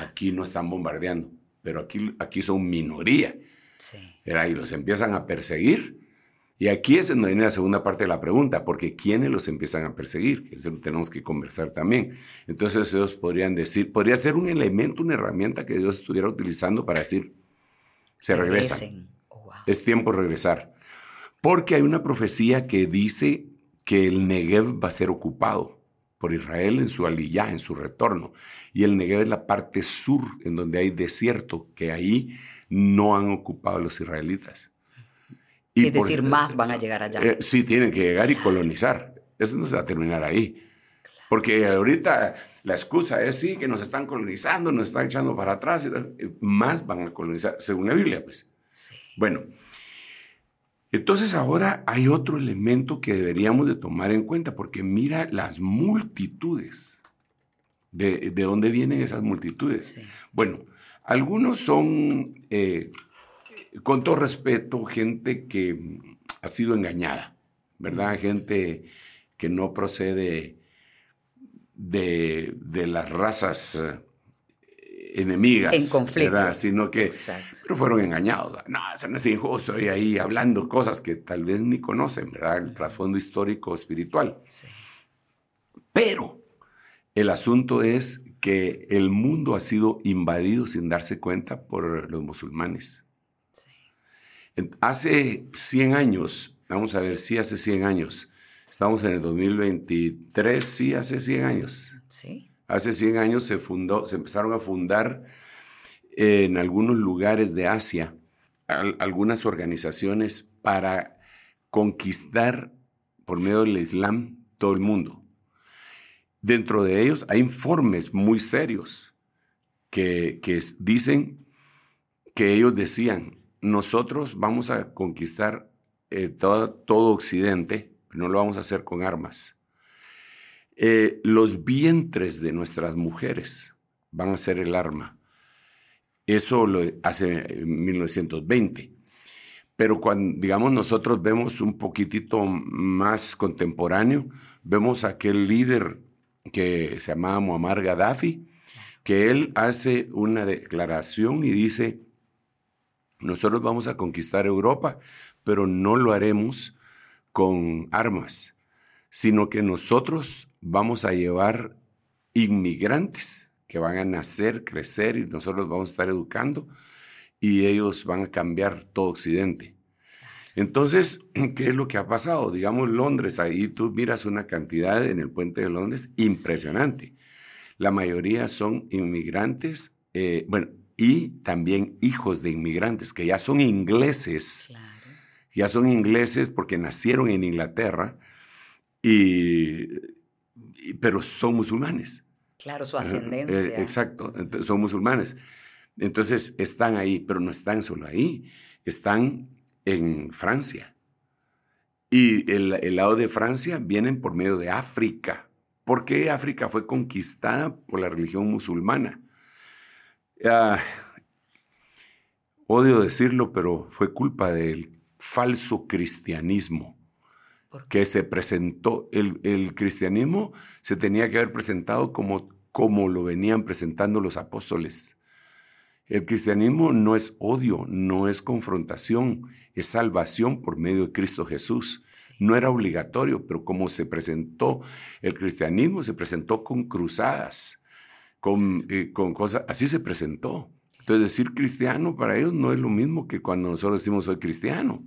Speaker 2: aquí no están bombardeando, pero aquí, aquí son minoría. Sí. Era, y los empiezan a perseguir. Y aquí es donde viene la segunda parte de la pregunta, porque ¿quiénes los empiezan a perseguir? Eso tenemos que conversar también. Entonces ellos podrían decir, podría ser un elemento, una herramienta que Dios estuviera utilizando para decir, se regresa. Oh, es tiempo de regresar. Porque hay una profecía que dice que el Negev va a ser ocupado por Israel en su aliyah, en su retorno. Y el Negev es la parte sur, en donde hay desierto, que ahí no han ocupado los israelitas.
Speaker 1: es decir, más van a llegar allá.
Speaker 2: Eh, sí, tienen que llegar y colonizar. Eso no se va a terminar ahí. Porque ahorita la excusa es sí, que nos están colonizando, nos están echando para atrás. más van a colonizar, según la Biblia, pues. Bueno, Entonces ahora hay otro elemento que deberíamos de tomar en cuenta, porque mira las multitudes. ¿De, dónde vienen esas multitudes? Bueno, algunos son, eh, con todo respeto, gente que ha sido engañada, ¿verdad? Gente que no procede de, de las razas enemigas.
Speaker 1: En conflicto.
Speaker 2: Sino que pero fueron engañados. No, eso no es injusto. Y ahí hablando cosas que tal vez ni conocen, ¿verdad? El trasfondo histórico espiritual. Sí. Pero el asunto es que el mundo ha sido invadido sin darse cuenta por los musulmanes. Sí. Hace 100 años, vamos a ver, sí, hace 100 años, estamos en el 2023, sí, hace 100 años. Sí. Hace 100 años se, fundó, se empezaron a fundar en algunos lugares de Asia algunas organizaciones para conquistar por medio del Islam todo el mundo. Dentro de ellos hay informes muy serios que, dicen que ellos decían, nosotros vamos a conquistar eh, todo, todo Occidente, no lo vamos a hacer con armas eh, los vientres de nuestras mujeres van a ser el arma. Eso lo hace en 1920. Pero cuando, digamos, nosotros vemos un poquitito más contemporáneo, vemos a aquel líder que se llamaba Muammar Gaddafi, que él hace una declaración y dice, nosotros vamos a conquistar Europa, pero no lo haremos con armas, sino que nosotros vamos a llevar inmigrantes que van a nacer, crecer y nosotros vamos a estar educando y ellos van a cambiar todo Occidente. Entonces, ¿qué es lo que ha pasado? Digamos, Londres, ahí tú miras una cantidad en el puente de Londres impresionante. La mayoría son inmigrantes, eh, bueno, y también hijos de inmigrantes, que ya son ingleses. Ya son ingleses porque nacieron en Inglaterra y pero son musulmanes.
Speaker 1: Claro, su ascendencia.
Speaker 2: Eh, exacto, son musulmanes. Entonces están ahí, pero no están solo ahí, están en Francia. Y el, lado de Francia vienen por medio de África. ¿Por qué África fue conquistada por la religión musulmana? Ah, odio decirlo, pero fue culpa del falso cristianismo que se presentó, el, cristianismo se tenía que haber presentado como, como lo venían presentando los apóstoles. El cristianismo no es odio, no es confrontación, es salvación por medio de Cristo Jesús. No era obligatorio, pero como se presentó el cristianismo, se presentó con cruzadas, con, eh, con cosas, así se presentó. Entonces decir cristiano para ellos no es lo mismo que cuando nosotros decimos soy cristiano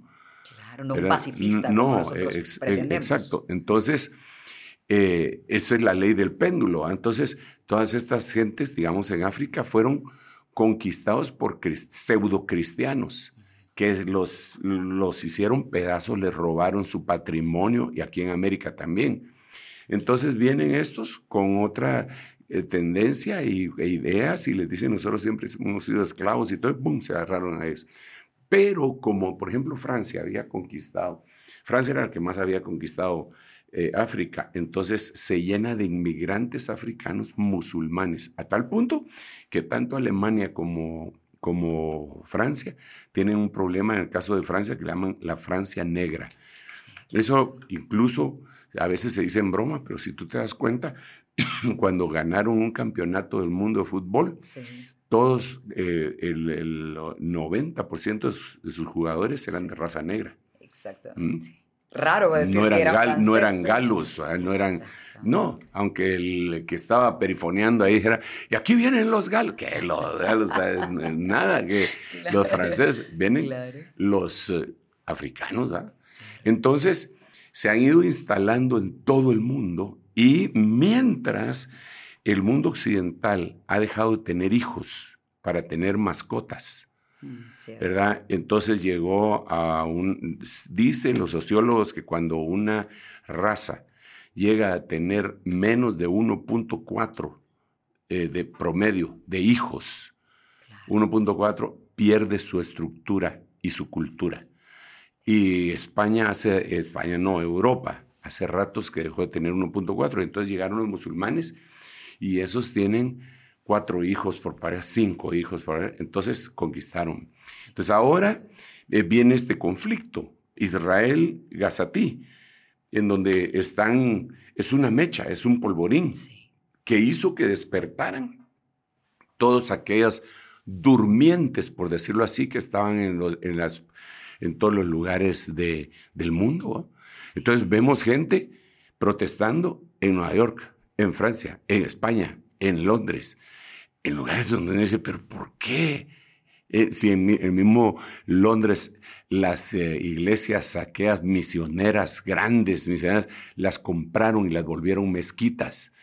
Speaker 1: no un pacifista. No,
Speaker 2: exacto. Entonces, eh, esa es la ley del péndulo. Entonces, todas estas gentes, digamos, en África fueron conquistados por pseudo cristianos que los, los hicieron pedazos, les robaron su patrimonio y aquí en América también. Entonces vienen estos con otra eh, tendencia y, e ideas y les dicen nosotros siempre hemos sido esclavos y todo, ¡pum!, se agarraron a eso. Pero como por ejemplo Francia había conquistado, Francia era el que más había conquistado eh, África, entonces se llena de inmigrantes africanos musulmanes, a tal punto que tanto Alemania como, como Francia tienen un problema en el caso de Francia que le llaman la Francia negra. Eso incluso a veces se dice en broma, pero si tú te das cuenta, cuando ganaron un campeonato del mundo de fútbol, todos, eh, el, 90% de sus, jugadores eran de raza negra.
Speaker 1: Exactamente. ¿Mm? Raro decir
Speaker 2: no eran,
Speaker 1: que eran
Speaker 2: no eran galos, no eran... No, aunque el que estaba perifoneando ahí era, y aquí vienen los galos, que los galos, nada, que los franceses, vienen los eh, africanos. Entonces, se han ido instalando en todo el mundo y mientras el mundo occidental ha dejado de tener hijos para tener mascotas. ¿Verdad? Entonces llegó a un... Dicen los sociólogos que cuando una raza llega a tener menos de 1.4 eh, de promedio de hijos, 1.4 pierde su estructura y su cultura. Y España hace, España no, Europa, hace ratos que dejó de tener 1.4. Entonces llegaron los musulmanes y esos tienen cuatro hijos por pareja, cinco hijos por pareja. Entonces conquistaron. Entonces ahora eh, viene este conflicto, Israel-Gazatí, en donde están, es una mecha, es un polvorín, que hizo que despertaran todos aquellas durmientes, por decirlo así, que estaban en, en, las, en todos los lugares de, del mundo. Entonces vemos gente protestando en Nueva York, en Francia, en España, en Londres, en lugares donde uno dice, pero ¿por qué? Eh, si en el mismo Londres las eh, iglesias saqueas misioneras, grandes misioneras, las compraron y las volvieron mezquitas.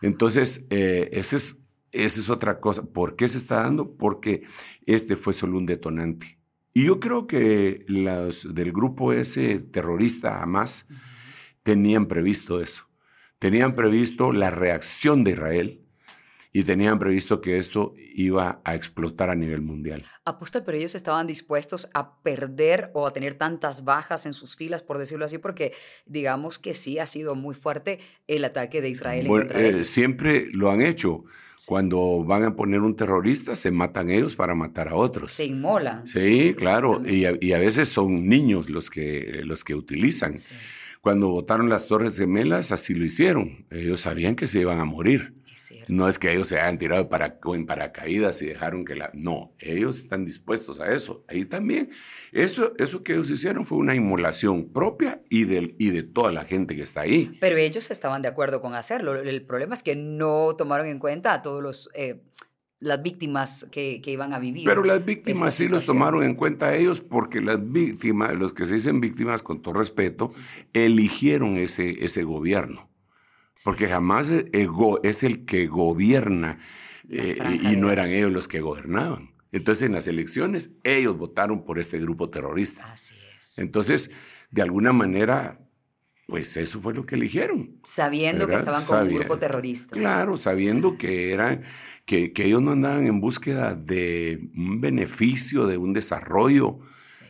Speaker 2: Entonces, eh, esa, es, esa es otra cosa. ¿Por qué se está dando? Porque este fue solo un detonante. Y yo creo que los del grupo ese terrorista Hamas tenían previsto eso. Tenían previsto la reacción de Israel y tenían previsto que esto iba a explotar a nivel mundial.
Speaker 1: Apóstol, pero ellos estaban dispuestos a perder o a tener tantas bajas en sus filas, por decirlo así, porque digamos que sí ha sido muy fuerte el ataque de Israel.
Speaker 2: Bueno, eh, siempre lo han hecho. Cuando van a poner un terrorista, se matan ellos para matar a otros.
Speaker 1: Se inmolan.
Speaker 2: Sí, claro. Y a, y a, veces son niños los que, los que utilizan. Sí. Cuando votaron las Torres Gemelas, así lo hicieron. Ellos sabían que se iban a morir. No es que ellos se hayan tirado para, en paracaídas y dejaron que la... No, ellos están dispuestos a eso. Ahí también. Eso, eso que ellos hicieron fue una inmolación propia y de, y de toda la gente que está ahí.
Speaker 1: Pero ellos estaban de acuerdo con hacerlo. El problema es que no tomaron en cuenta a todos los... Eh, las víctimas que, que, iban a vivir.
Speaker 2: Pero las víctimas sí los tomaron en cuenta ellos porque las víctimas, los que se dicen víctimas, con todo respeto, sí, sí. eligieron ese, ese gobierno. Porque jamás es el que gobierna eh, y no eran ellos los que gobernaban. Entonces en las elecciones ellos votaron por este grupo terrorista.
Speaker 1: Así es.
Speaker 2: Entonces, de alguna manera, pues eso fue lo que eligieron.
Speaker 1: Sabiendo ¿verdad? que estaban con Sabía, un grupo terrorista.
Speaker 2: Claro, sabiendo que eran, que, que, ellos no andaban en búsqueda de un beneficio, de un desarrollo,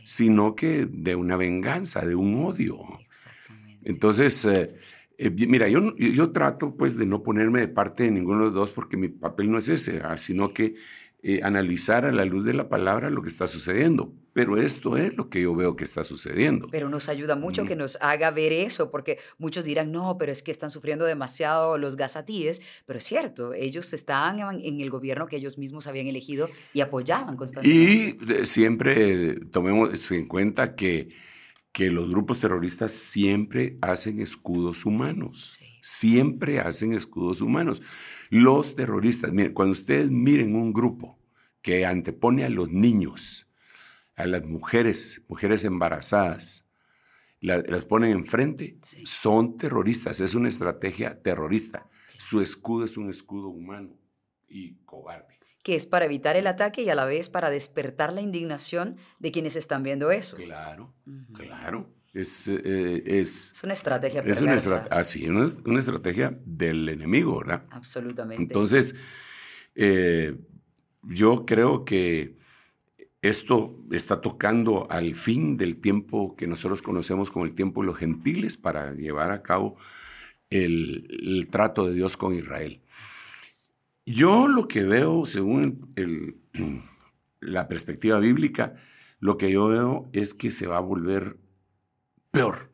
Speaker 2: sí. sino que de una venganza, de un odio.
Speaker 1: Exactamente.
Speaker 2: Entonces, eh, eh, mira, yo, yo trato pues de no ponerme de parte de ninguno de los dos porque mi papel no es ese, ah, sino que eh, analizar a la luz de la palabra lo que está sucediendo. Pero esto es lo que yo veo que está sucediendo.
Speaker 1: Pero nos ayuda mucho mm. que nos haga ver eso, porque muchos dirán, no, pero es que están sufriendo demasiado los gazatíes. Pero es cierto, ellos estaban en el gobierno que ellos mismos habían elegido y apoyaban constantemente.
Speaker 2: Y siempre tomemos en cuenta que que los grupos terroristas siempre hacen escudos humanos. Sí. Siempre hacen escudos humanos. Los terroristas, miren, cuando ustedes miren un grupo que antepone a los niños, a las mujeres, mujeres embarazadas, la, las ponen enfrente, sí. son terroristas. Es una estrategia terrorista. Su escudo es un escudo humano y cobarde
Speaker 1: que es para evitar el ataque y a la vez para despertar la indignación de quienes están viendo eso.
Speaker 2: Claro, uh -huh. claro. Es, eh, es,
Speaker 1: es, una estrategia
Speaker 2: es una, estra así, una, una, estrategia del enemigo, ¿verdad?
Speaker 1: Absolutamente.
Speaker 2: Entonces, eh, yo creo que esto está tocando al fin del tiempo que nosotros conocemos como el tiempo de los gentiles para llevar a cabo el, el trato de Dios con Israel. Yo lo que veo, según el, la perspectiva bíblica, lo que yo veo es que se va a volver peor.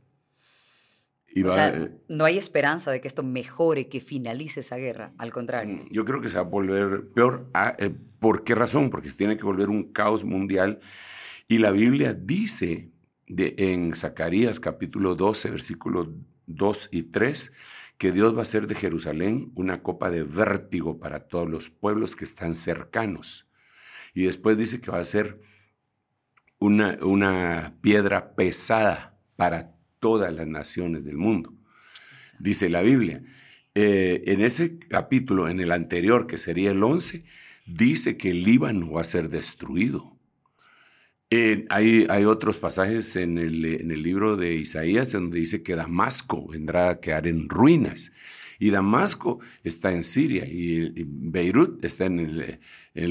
Speaker 1: Y o va, sea, no hay esperanza de que esto mejore, que finalice esa guerra, al contrario.
Speaker 2: Yo creo que se va a volver peor. Ah, eh, ¿Por qué razón? Porque se tiene que volver un caos mundial. Y la Biblia dice de, en Zacarías capítulo 12, versículos 2 y 3, que Dios va a hacer de Jerusalén una copa de vértigo para todos los pueblos que están cercanos. Y después dice que va a ser una, una piedra pesada para todas las naciones del mundo. Dice la Biblia. Eh, en ese capítulo, en el anterior, que sería el 11, dice que el Líbano va a ser destruido. Eh, hay, hay, otros pasajes en el, en el, libro de Isaías donde dice que Damasco vendrá a quedar en ruinas. Y Damasco está en Siria y, Beirut está en el,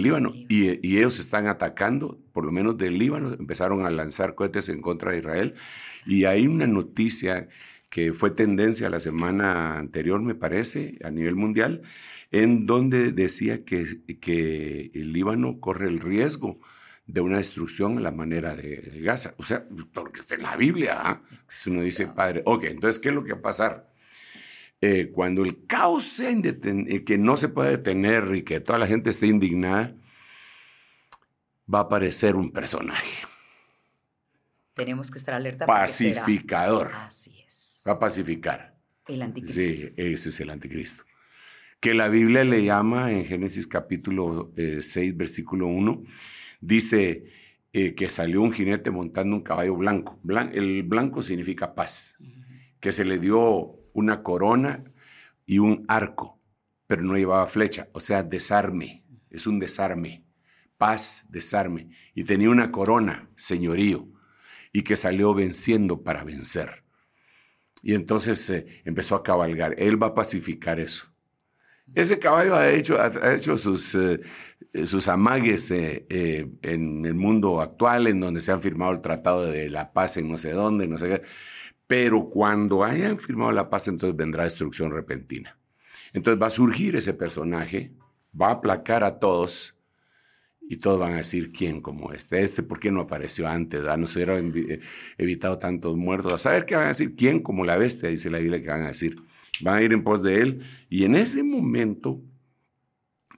Speaker 2: Líbano. Y, ellos están atacando, por lo menos del Líbano, empezaron a lanzar cohetes en contra de Israel. Y hay una noticia que fue tendencia la semana anterior, me parece, a nivel mundial, en donde decía que, que el Líbano corre el riesgo de una destrucción a la manera de, Gaza. O sea, porque está en la Biblia. ¿ah? Uno dice, padre, ok, entonces, ¿qué es lo que va a pasar? Eh, cuando el caos sea eh, que no se puede detener y que toda la gente esté indignada, va a aparecer un personaje.
Speaker 1: Tenemos que estar alerta.
Speaker 2: Pacificador.
Speaker 1: Así es.
Speaker 2: Va a pacificar.
Speaker 1: El anticristo.
Speaker 2: Sí, ese es el anticristo. Que la Biblia le llama en Génesis capítulo 6, eh, versículo 1, dice que salió un jinete montando un caballo blanco. el blanco significa paz. Que se le dio una corona y un arco, pero no llevaba flecha, o sea, desarme, es un desarme, paz, desarme, y tenía una corona, señorío, y que salió venciendo para vencer. Y entonces eh, empezó a cabalgar, él va a pacificar eso. Ese caballo ha hecho, ha hecho sus, eh, sus amagues eh, en el mundo actual, en donde se han firmado el Tratado de la Paz en no sé dónde, no sé qué pero cuando hayan firmado la paz, entonces vendrá destrucción repentina. Entonces va a surgir ese personaje, va a aplacar a todos y todos van a decir quién como este. Este, ¿por qué no apareció antes? Ah, no se hubiera eh, evitado tantos muertos. A saber qué van a decir, quién como la bestia, dice la Biblia que van a decir. Van a ir en pos de él y en ese momento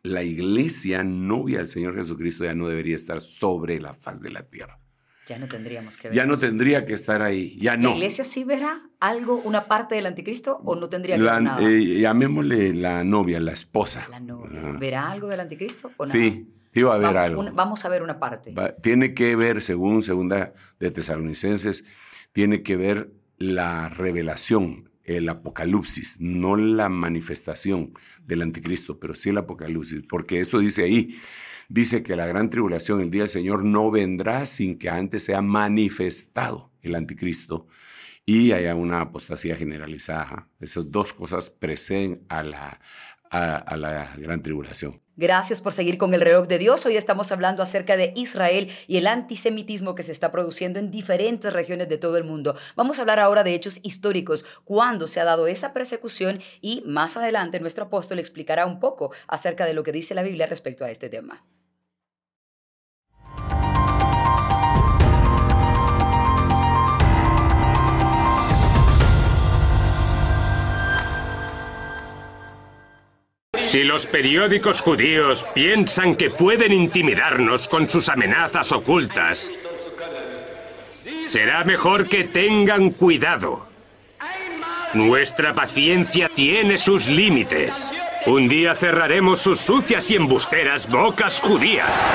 Speaker 2: la iglesia novia del Señor Jesucristo ya no debería estar sobre la faz de la tierra.
Speaker 1: Ya no tendríamos que ver.
Speaker 2: Ya no tendría que estar ahí, ya no.
Speaker 1: ¿La iglesia sí verá algo, una parte del anticristo o no tendría que ver nada?
Speaker 2: Eh, llamémosle la novia, la esposa.
Speaker 1: La novia. ¿Verá algo del anticristo o nada?
Speaker 2: Sí, sí va a haber algo.
Speaker 1: vamos a ver una parte.
Speaker 2: tiene que ver, según segunda de Tesalonicenses, tiene que ver la revelación, el apocalipsis, no la manifestación del anticristo, pero sí el apocalipsis, porque eso dice ahí dice que la gran tribulación, el día del Señor, no vendrá sin que antes sea manifestado el anticristo y haya una apostasía generalizada. Esas dos cosas preceden a la, a, la gran tribulación.
Speaker 1: Gracias por seguir con el reloj de Dios. Hoy estamos hablando acerca de Israel y el antisemitismo que se está produciendo en diferentes regiones de todo el mundo. Vamos a hablar ahora de hechos históricos, cuándo se ha dado esa persecución y más adelante nuestro apóstol explicará un poco acerca de lo que dice la Biblia respecto a este tema.
Speaker 4: Si los periódicos judíos piensan que pueden intimidarnos con sus amenazas ocultas, será mejor que tengan cuidado. Nuestra paciencia tiene sus límites. Un día cerraremos sus sucias y embusteras bocas judías.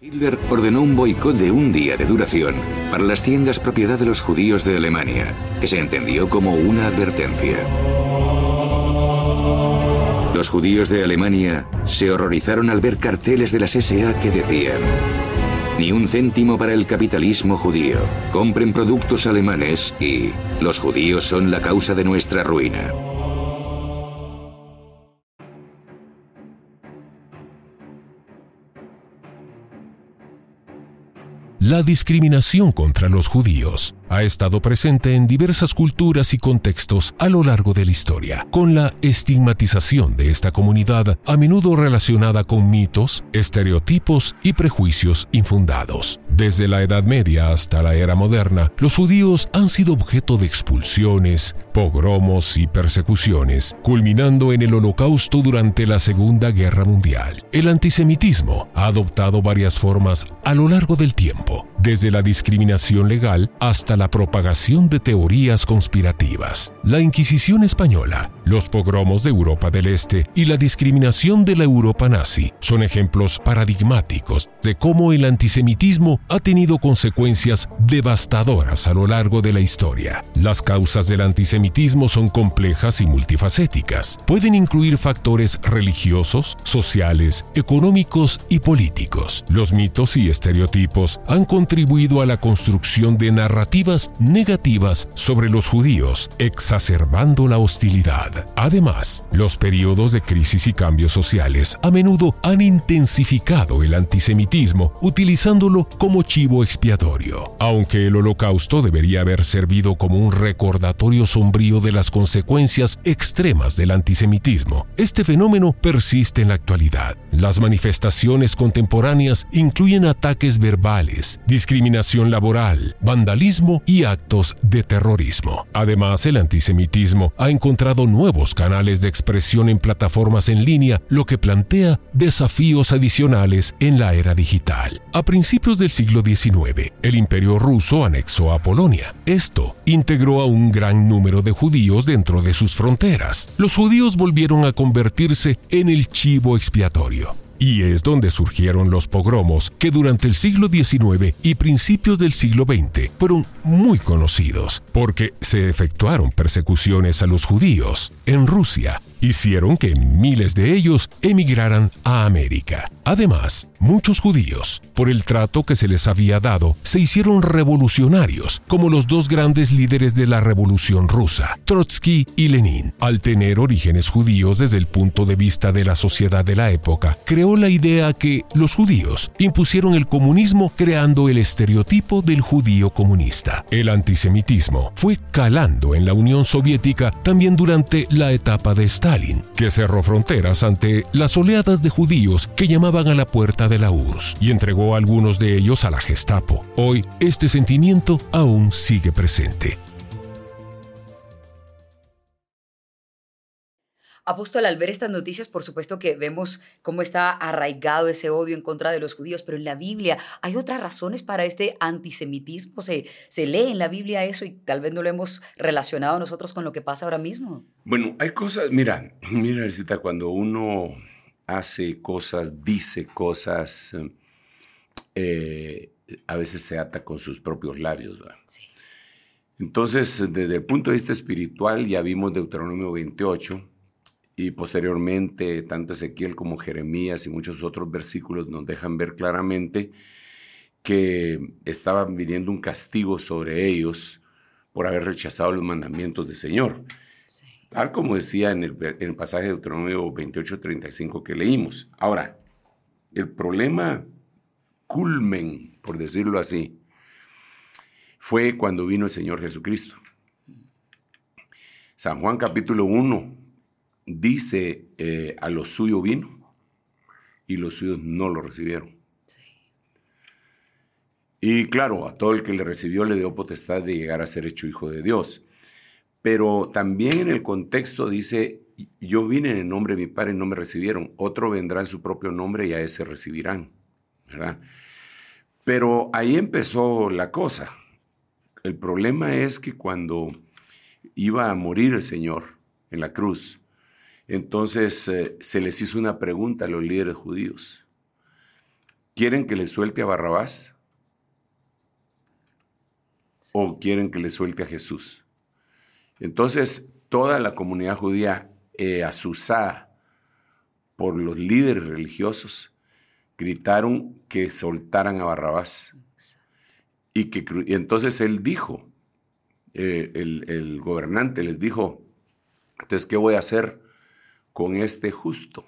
Speaker 5: Hitler ordenó un boicot de un día de duración para las tiendas propiedad de los judíos de Alemania, que se entendió como una advertencia. Los judíos de Alemania se horrorizaron al ver carteles de las SA que decían, ni un céntimo para el capitalismo judío, compren productos alemanes y los judíos son la causa de nuestra ruina.
Speaker 3: La discriminación contra los judíos ha estado presente en diversas culturas y contextos a lo largo de la historia, con la estigmatización de esta comunidad a menudo relacionada con mitos, estereotipos y prejuicios infundados. Desde la Edad Media hasta la era moderna, los judíos han sido objeto de expulsiones, pogromos y persecuciones, culminando en el Holocausto durante la Segunda Guerra Mundial. El antisemitismo ha adoptado varias formas a lo largo del tiempo, desde la discriminación legal hasta la propagación de teorías conspirativas. La Inquisición española, los pogromos de Europa del Este y la discriminación de la Europa nazi son ejemplos paradigmáticos de cómo el antisemitismo ha tenido consecuencias devastadoras a lo largo de la historia. Las causas del antisemitismo son complejas y multifacéticas. Pueden incluir factores religiosos, sociales, económicos y políticos. Los mitos y estereotipos han contribuido a la construcción de narrativas negativas sobre los judíos, exacerbando la hostilidad. Además, los periodos de crisis y cambios sociales a menudo han intensificado el antisemitismo, utilizándolo como chivo expiatorio. Aunque el holocausto debería haber servido como un recordatorio sombrío de las consecuencias extremas del antisemitismo, este fenómeno persiste en la actualidad. Las manifestaciones contemporáneas incluyen ataques verbales, discriminación laboral, vandalismo y actos de terrorismo. Además, el antisemitismo ha encontrado nuevos canales de expresión en plataformas en línea, lo que plantea desafíos adicionales en la era digital. A principios del siglo XIX, el imperio ruso anexó a Polonia. Esto integró a un gran número de judíos dentro de sus fronteras. Los judíos volvieron a convertirse en el chivo expiatorio. Y es donde surgieron los pogromos que durante el siglo XIX y principios del siglo XX fueron muy conocidos, porque se efectuaron persecuciones a los judíos en Rusia, hicieron que miles de ellos emigraran a América. Además, muchos judíos, por el trato que se les había dado, se hicieron revolucionarios, como los dos grandes líderes de la Revolución rusa, Trotsky y Lenin. Al tener orígenes judíos desde el punto de vista de la sociedad de la época, creó la idea que los judíos impusieron el comunismo creando el estereotipo del judío comunista. El antisemitismo fue calando en la Unión Soviética también durante la etapa de Stalin, que cerró fronteras ante las oleadas de judíos que llamaban a la puerta de la URSS y entregó a algunos de ellos a la Gestapo. Hoy este sentimiento aún sigue presente.
Speaker 1: Apóstol, al ver estas noticias, por supuesto que vemos cómo está arraigado ese odio en contra de los judíos, pero en la Biblia hay otras razones para este antisemitismo. Se, se lee en la Biblia eso y tal vez no lo hemos relacionado nosotros con lo que pasa ahora mismo.
Speaker 2: Bueno, hay cosas, mira, mira, Cita, cuando uno hace cosas, dice cosas, eh, a veces se ata con sus propios labios. Entonces, desde el punto de vista espiritual, ya vimos Deuteronomio 28 y posteriormente tanto Ezequiel como Jeremías y muchos otros versículos nos dejan ver claramente que estaba viniendo un castigo sobre ellos por haber rechazado los mandamientos del Señor. Tal como decía en el, pasaje de Deuteronomio 28, 35 que leímos. Ahora, el problema culmen, por decirlo así, fue cuando vino el Señor Jesucristo. San Juan capítulo 1 dice, eh, a los suyos vino y los suyos no lo recibieron. Y claro, a todo el que le recibió le dio potestad de llegar a ser hecho hijo de Dios. Pero también en el contexto dice, yo vine en el nombre de mi Padre y no me recibieron, otro vendrá en su propio nombre y a ese recibirán, ¿verdad? Pero ahí empezó la cosa. El problema es que cuando iba a morir el Señor en la cruz, entonces eh, se les hizo una pregunta a los líderes judíos. ¿Quieren que le suelte a Barrabás? ¿O quieren que le suelte a Jesús? Entonces, toda la comunidad judía eh, asusada por los líderes religiosos, gritaron que soltaran a Barrabás. Y, que, entonces él dijo, eh, el, el, gobernante les dijo, entonces, ¿qué voy a hacer con este justo?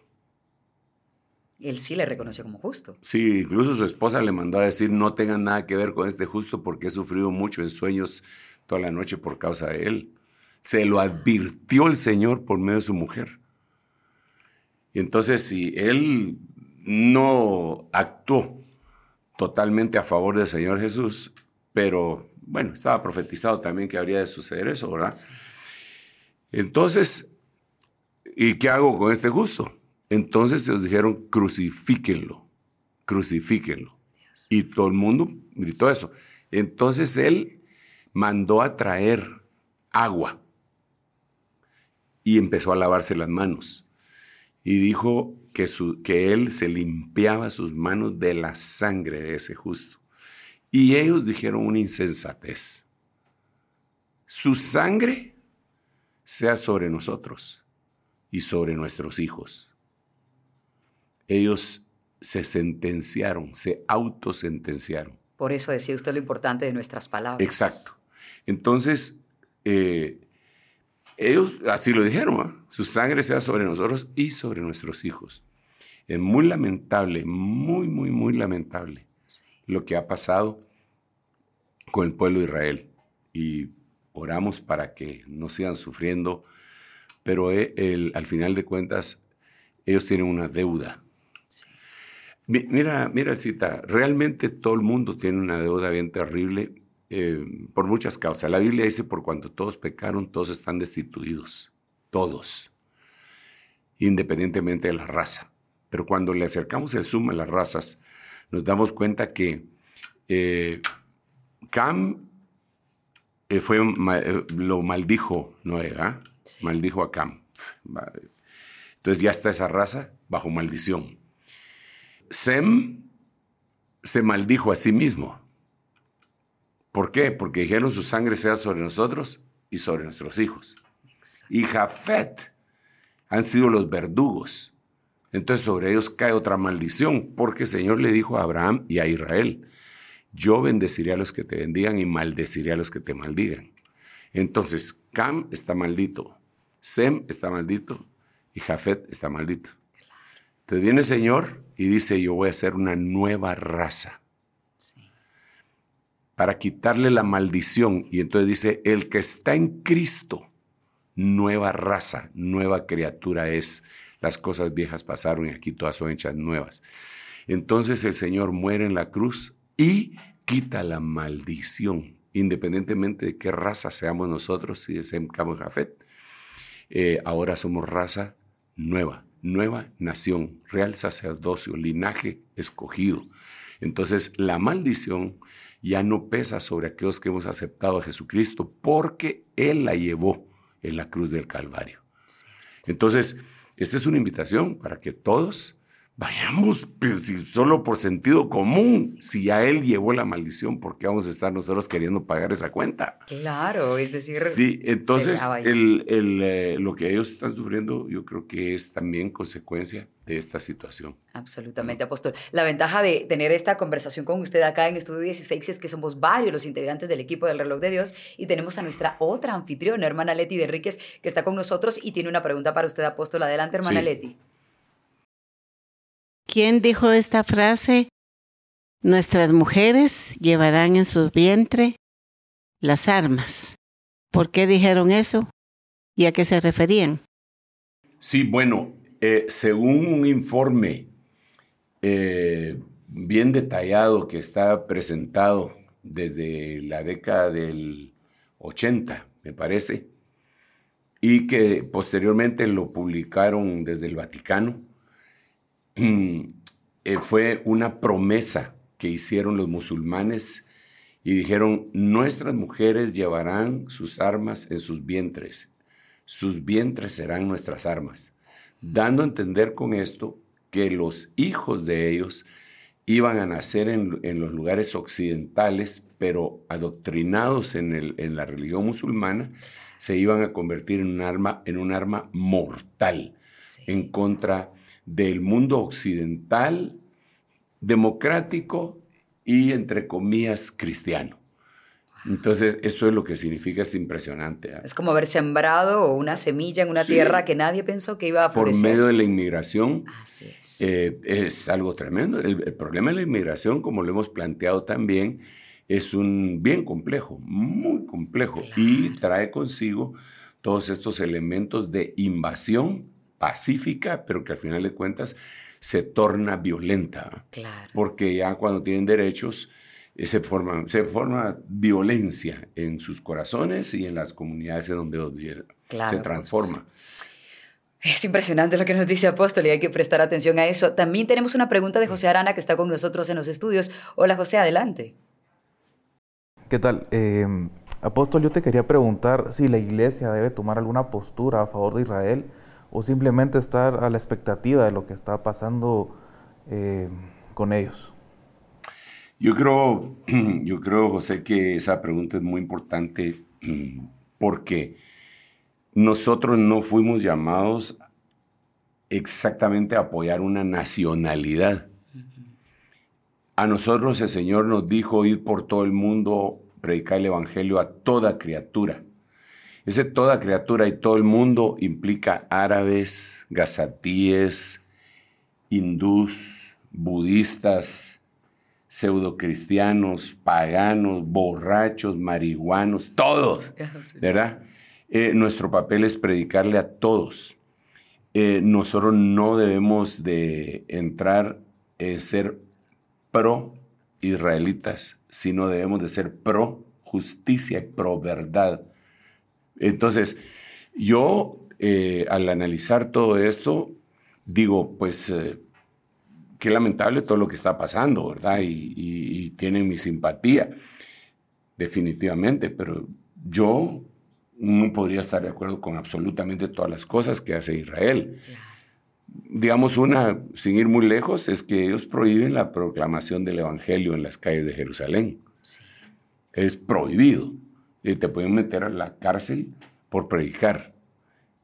Speaker 1: Él sí le reconoció como justo.
Speaker 2: Sí, incluso su esposa le mandó a decir, no tengan nada que ver con este justo porque he sufrido mucho en sueños toda la noche por causa de él. Se lo advirtió el Señor por medio de su mujer. Y entonces si él no actuó totalmente a favor del Señor Jesús, pero bueno, estaba profetizado también que habría de suceder eso, ¿verdad? Entonces, ¿y qué hago con este justo? Entonces se dijeron, crucifíquenlo, crucifíquenlo. Y todo el mundo gritó eso. Entonces él mandó a traer agua y empezó a lavarse las manos. Y dijo que, su, que él se limpiaba sus manos de la sangre de ese justo. Y ellos dijeron una insensatez. Su sangre sea sobre nosotros y sobre nuestros hijos. Ellos se sentenciaron, se autosentenciaron.
Speaker 1: Por eso decía usted lo importante de nuestras palabras.
Speaker 2: Exacto. Entonces, eh, ellos así lo dijeron, ¿ah? su sangre sea sobre nosotros y sobre nuestros hijos. Es muy lamentable, muy, muy, muy lamentable lo que ha pasado con el pueblo de Israel. Y oramos para que no sigan sufriendo, pero eh, al final de cuentas, ellos tienen una deuda. Mira, mira, cita, realmente todo el mundo tiene una deuda bien terrible eh, por muchas causas. La Biblia dice, por cuanto todos pecaron, todos están destituidos, todos, independientemente de la raza. Pero cuando le acercamos el suma a las razas, nos damos cuenta que eh, Cam eh, fue, lo maldijo Noé, maldijo a Cam. Entonces ya está esa raza bajo maldición. Sem se maldijo a sí mismo. ¿Por qué? Porque dijeron su sangre sea sobre nosotros y sobre nuestros hijos. Y Jafet han sido los verdugos. Entonces sobre ellos cae otra maldición, porque el Señor le dijo a Abraham y a Israel, yo bendeciré a los que te bendigan y maldeciré a los que te maldigan. Entonces, Cam está maldito, Sem está maldito y Jafet está maldito. Entonces viene el Señor y dice, yo voy a hacer una nueva raza para quitarle la maldición. Y entonces dice, el que está en Cristo, nueva raza, nueva criatura es. Las cosas viejas pasaron y aquí todas son hechas nuevas. Entonces el Señor muere en la cruz y quita la maldición, independientemente de qué raza seamos nosotros, si es en Cabo Jafet. Eh, ahora somos raza nueva, nueva nación, real sacerdocio, linaje escogido. Entonces la maldición ya no pesa sobre aquellos que hemos aceptado a Jesucristo, porque Él la llevó en la cruz del Calvario. Entonces, esta es una invitación para que todos Vayamos, pues, solo por sentido común, si ya él llevó la maldición, ¿por qué vamos a estar nosotros queriendo pagar esa cuenta?
Speaker 1: Claro, es decir...
Speaker 2: Sí, entonces el, el, eh, lo que ellos están sufriendo yo creo que es también consecuencia de esta situación.
Speaker 1: Absolutamente, apóstol. La ventaja de tener esta conversación con usted acá en Estudio 16 es que somos varios los integrantes del equipo del reloj de Dios y tenemos a nuestra otra anfitriona, hermana Leti de Enríquez, que está con nosotros y tiene una pregunta para usted, apóstol. Adelante, hermana Leti.
Speaker 6: ¿Quién dijo esta frase? Nuestras mujeres llevarán en su vientre las armas. ¿Por qué dijeron eso? ¿Y a qué se referían?
Speaker 2: Sí, bueno, eh, según un informe eh, bien detallado que está presentado desde la década del 80, me parece, y que posteriormente lo publicaron desde el Vaticano, Eh, fue una promesa que hicieron los musulmanes y dijeron, nuestras mujeres llevarán sus armas en sus vientres, sus vientres serán nuestras armas, dando a entender con esto que los hijos de ellos iban a nacer en, los lugares occidentales, pero adoctrinados en, en, la religión musulmana, se iban a convertir en un arma, en un arma mortal en contra del mundo occidental, democrático y, entre comillas, cristiano. Entonces, eso es lo que significa, es impresionante.
Speaker 1: ¿ah? Es como haber sembrado una semilla en una tierra que nadie pensó que iba a florecer.
Speaker 2: Por medio de la inmigración. Así es. Eh, es algo tremendo. El, problema de la inmigración, como lo hemos planteado también, es un bien complejo, muy complejo, y trae consigo todos estos elementos de invasión pacífica, pero que al final de cuentas se torna violenta. Claro. Porque ya cuando tienen derechos eh, se forma, se forma violencia en sus corazones y en las comunidades en donde se transforma.
Speaker 1: Es impresionante lo que nos dice Apóstol y hay que prestar atención a eso. También tenemos una pregunta de José Arana que está con nosotros en los estudios. Hola José, adelante.
Speaker 7: ¿Qué tal? Eh, Apóstol, yo te quería preguntar si la iglesia debe tomar alguna postura a favor de Israel o simplemente estar a la expectativa de lo que está pasando eh, con ellos?
Speaker 2: Yo creo, yo creo, José, que esa pregunta es muy importante porque nosotros no fuimos llamados exactamente a apoyar una nacionalidad. A nosotros el Señor nos dijo ir por todo el mundo, predicar el Evangelio a toda criatura. Ese toda criatura y todo el mundo implica árabes, gazatíes, hindús, budistas, pseudocristianos, paganos, borrachos, marihuanos, todos, ¿verdad? Eh, nuestro papel es predicarle a todos. Eh, nosotros no debemos de entrar, eh, ser pro israelitas, sino debemos de ser pro justicia y pro verdad. Entonces, yo al analizar todo esto, digo, pues qué lamentable todo lo que está pasando, ¿verdad? Y, y tienen mi simpatía, definitivamente, pero yo no podría estar de acuerdo con absolutamente todas las cosas que hace Israel. Digamos, una, sin ir muy lejos, es que ellos prohíben la proclamación del Evangelio en las calles de Jerusalén. Es prohibido. Te pueden meter a la cárcel por predicar.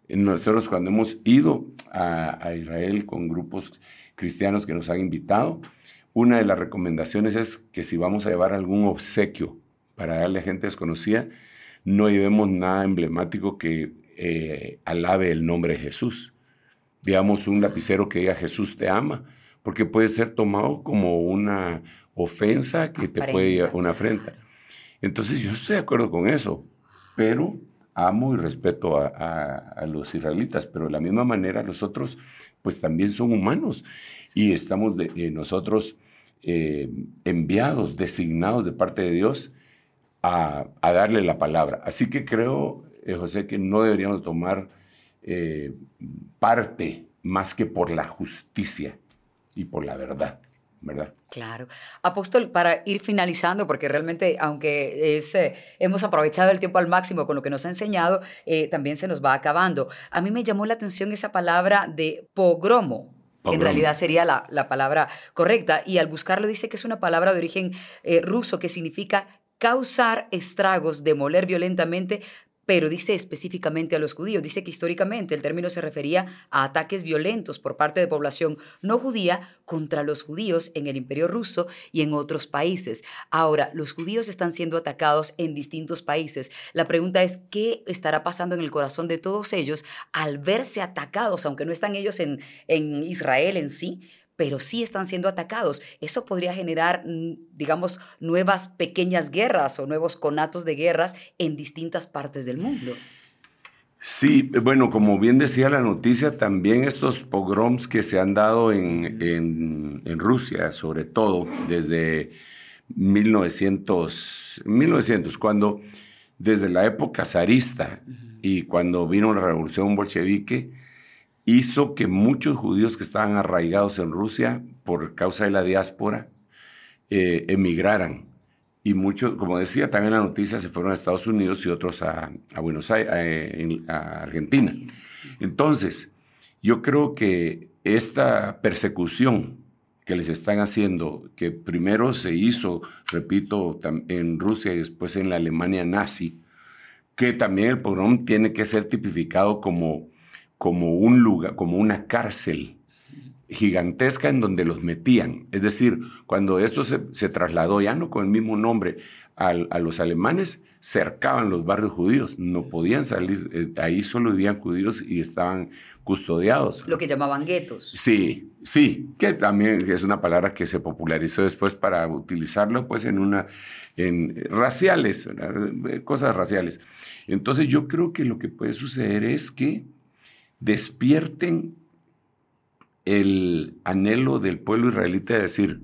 Speaker 2: Nosotros cuando hemos ido a, a Israel con grupos cristianos que nos han invitado, una de las recomendaciones es que si vamos a llevar algún obsequio para darle a gente desconocida, no llevemos nada emblemático que eh, alabe el nombre de Jesús. Digamos un lapicero que diga Jesús te ama, porque puede ser tomado como una ofensa que te puede una afrenta. Entonces yo estoy de acuerdo con eso, pero amo y respeto a, los israelitas, pero de la misma manera los otros pues también son humanos y estamos de, eh, nosotros eh, enviados, designados de parte de Dios a, darle la palabra. Así que creo, eh, José, que no deberíamos tomar parte más que por la justicia y por la verdad. ¿Verdad?
Speaker 1: Claro. Apóstol, para ir finalizando, porque realmente, aunque es, eh, hemos aprovechado el tiempo al máximo con lo que nos ha enseñado, también se nos va acabando. A mí me llamó la atención esa palabra de pogromo, que en realidad sería la, la, palabra correcta, y al buscarlo dice que es una palabra de origen ruso que significa causar estragos, demoler violentamente, pero dice específicamente a los judíos. Dice que históricamente el término se refería a ataques violentos por parte de población no judía contra los judíos en el imperio ruso y en otros países. Ahora, los judíos están siendo atacados en distintos países. La pregunta es, ¿qué estará pasando en el corazón de todos ellos al verse atacados, aunque no están ellos en, en Israel en sí? Pero sí están siendo atacados. Eso podría generar, mm, digamos, nuevas pequeñas guerras o nuevos conatos de guerras en distintas partes del mundo.
Speaker 2: Sí, bueno, como bien decía la noticia, también estos pogroms que se han dado en, en, Rusia, sobre todo desde 1900, 1900, cuando desde la época zarista y cuando vino la revolución bolchevique, hizo que muchos judíos que estaban arraigados en Rusia por causa de la diáspora eh, emigraran. Y muchos, como decía también la noticia, se fueron a Estados Unidos y otros a, Buenos Aires, a, Argentina. Entonces, yo creo que esta persecución que les están haciendo, que primero se hizo, repito, en Rusia y después en la Alemania nazi, que también el pogrom tiene que ser tipificado como como un lugar, como una cárcel gigantesca en donde los metían. Es decir, cuando esto se, trasladó ya no con el mismo nombre a los alemanes, cercaban los barrios judíos, no podían salir, eh, ahí solo vivían judíos y estaban custodiados.
Speaker 1: Lo que llamaban guetos.
Speaker 2: Sí, sí, que también es una palabra que se popularizó después para utilizarlo pues en una, en raciales, cosas raciales. Entonces yo creo que lo que puede suceder es que despierten el anhelo del pueblo israelita de decir,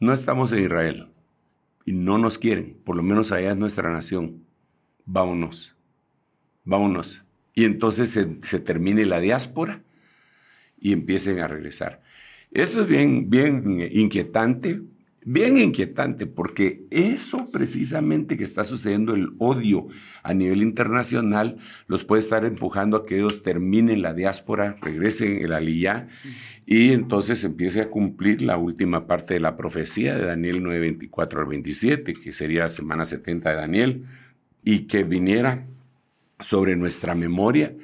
Speaker 2: no estamos en Israel y no nos quieren, por lo menos allá es nuestra nación, vámonos, vámonos. Y entonces se, termine la diáspora y empiecen a regresar. Eso es bien, bien inquietante bien inquietante porque eso precisamente que está sucediendo, el odio a nivel internacional, los puede estar empujando a que ellos terminen la diáspora, regresen el aliyah y entonces empiece a cumplir la última parte de la profecía de Daniel 9, 24 al 27, que sería la semana 70 de Daniel, y que viniera sobre nuestra memoria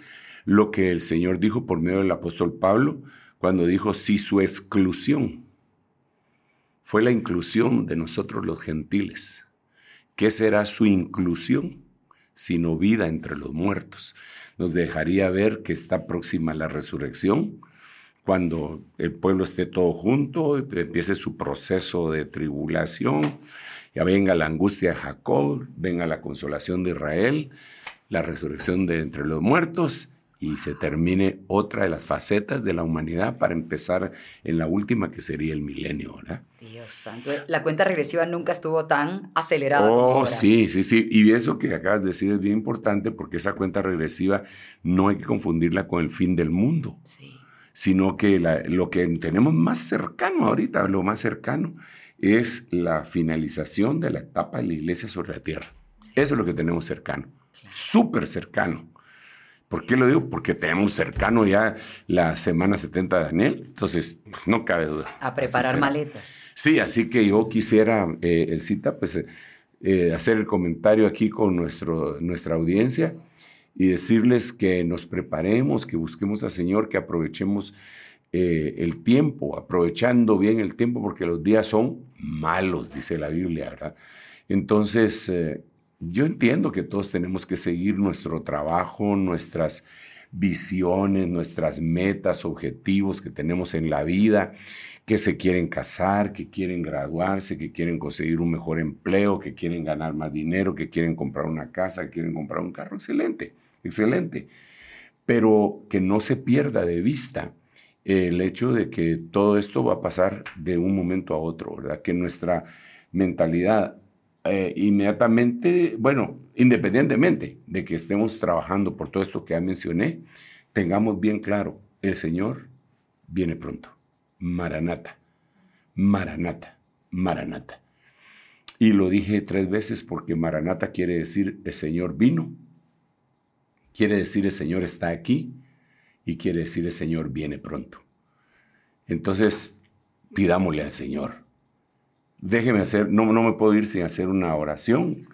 Speaker 2: lo que el Señor dijo por medio del apóstol Pablo cuando dijo, si su exclusión fue la inclusión de nosotros los gentiles. ¿Qué será su inclusión? Sino vida entre los muertos. Nos dejaría ver que está próxima la resurrección, cuando el pueblo esté todo junto, empiece su proceso de tribulación, ya venga la angustia de Jacob, venga la consolación de Israel, la resurrección de entre los muertos y se termine otra de las facetas de la humanidad para empezar en la última que sería el milenio, ¿verdad?
Speaker 1: Dios santo, la cuenta regresiva nunca estuvo tan acelerada.
Speaker 2: Oh, sí, sí, sí. Y eso que acabas de decir es bien importante porque esa cuenta regresiva no hay que confundirla con el fin del mundo, sino que lo que tenemos más cercano ahorita, lo más cercano, es la finalización de la etapa de la iglesia sobre la tierra. Eso es lo que tenemos cercano, súper cercano. ¿Por qué lo digo? Porque tenemos cercano ya la semana 70 de Daniel, entonces no cabe duda.
Speaker 1: A preparar maletas.
Speaker 2: Sí, así que yo quisiera, eh, el cita, pues eh, eh, hacer el comentario aquí con nuestro, nuestra audiencia y decirles que nos preparemos, que busquemos al Señor, que aprovechemos el tiempo, aprovechando bien el tiempo, porque los días son malos, dice la Biblia, ¿verdad? Entonces, yo entiendo que todos tenemos que seguir nuestro trabajo, nuestras visiones, nuestras metas, objetivos que tenemos en la vida, que se quieren casar, que quieren graduarse, que quieren conseguir un mejor empleo, que quieren ganar más dinero, que quieren comprar una casa, que quieren comprar un carro. Excelente, excelente. Pero que no se pierda de vista el hecho de que todo esto va a pasar de un momento a otro, ¿verdad? Que nuestra mentalidad eh, inmediatamente, bueno, independientemente de que estemos trabajando por todo esto que ya mencioné, tengamos bien claro, el Señor viene pronto. Maranata, Maranata, Maranata. Y lo dije tres veces porque Maranata quiere decir el Señor vino, quiere decir el Señor está aquí y quiere decir el Señor viene pronto. Entonces, pidámosle al Señor déjeme hacer, no, no me puedo ir sin hacer una oración.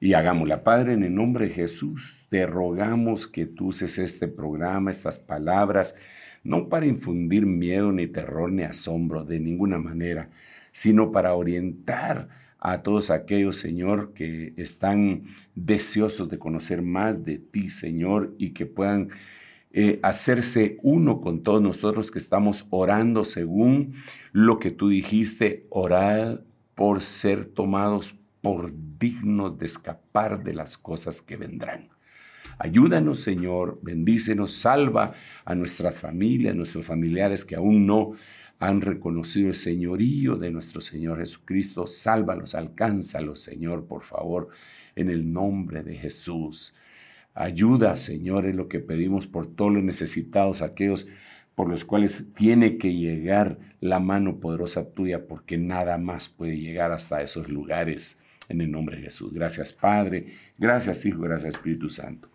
Speaker 2: Y hagámosla. Padre, en el nombre de Jesús, te rogamos que tú uses este programa, estas palabras, no para infundir miedo, ni terror, ni asombro, de ninguna manera, sino para orientar a todos aquellos, Señor, que están deseosos de conocer más de ti, Señor, y que puedan eh, hacerse uno con todos nosotros que estamos orando según lo que tú dijiste, orad por ser tomados por dignos de escapar de las cosas que vendrán. Ayúdanos, Señor, bendícenos, salva a nuestras familias, nuestros familiares que aún no han reconocido el señorío de nuestro Señor Jesucristo. Sálvalos, alcánzalos, Señor, por favor, en el nombre de Jesús. Ayuda, Señor, en lo que pedimos por todos los necesitados, aquellos por los cuales tiene que llegar la mano poderosa tuya, porque nada más puede llegar hasta esos lugares. En el nombre de Jesús. Gracias, Padre. Gracias, Hijo. Gracias, Espíritu Santo.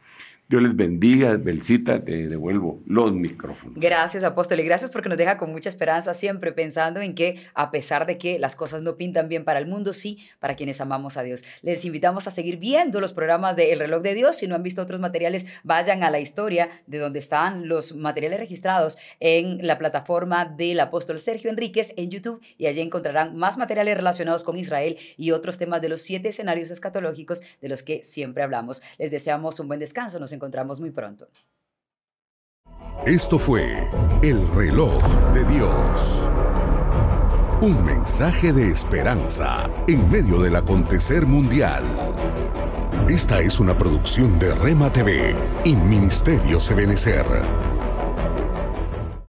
Speaker 2: Dios les bendiga, Belcita, te devuelvo los micrófonos.
Speaker 1: Gracias, apóstol, y gracias porque nos deja con mucha esperanza, siempre pensando en que a pesar de que las cosas no pintan bien para el mundo, sí, para quienes amamos a Dios. Les invitamos a seguir viendo los programas de El reloj de Dios. Si no han visto otros materiales, vayan a la historia de donde están los materiales registrados en la plataforma del apóstol Sergio Enríquez en YouTube y allí encontrarán más materiales relacionados con Israel y otros temas de los siete escenarios escatológicos de los que siempre hablamos. Les deseamos un buen descanso. Encontramos muy pronto.
Speaker 3: Esto fue El reloj de Dios. Un mensaje de esperanza en medio del acontecer mundial. Esta es una producción de Rema TV y Ministerio Sebenecer.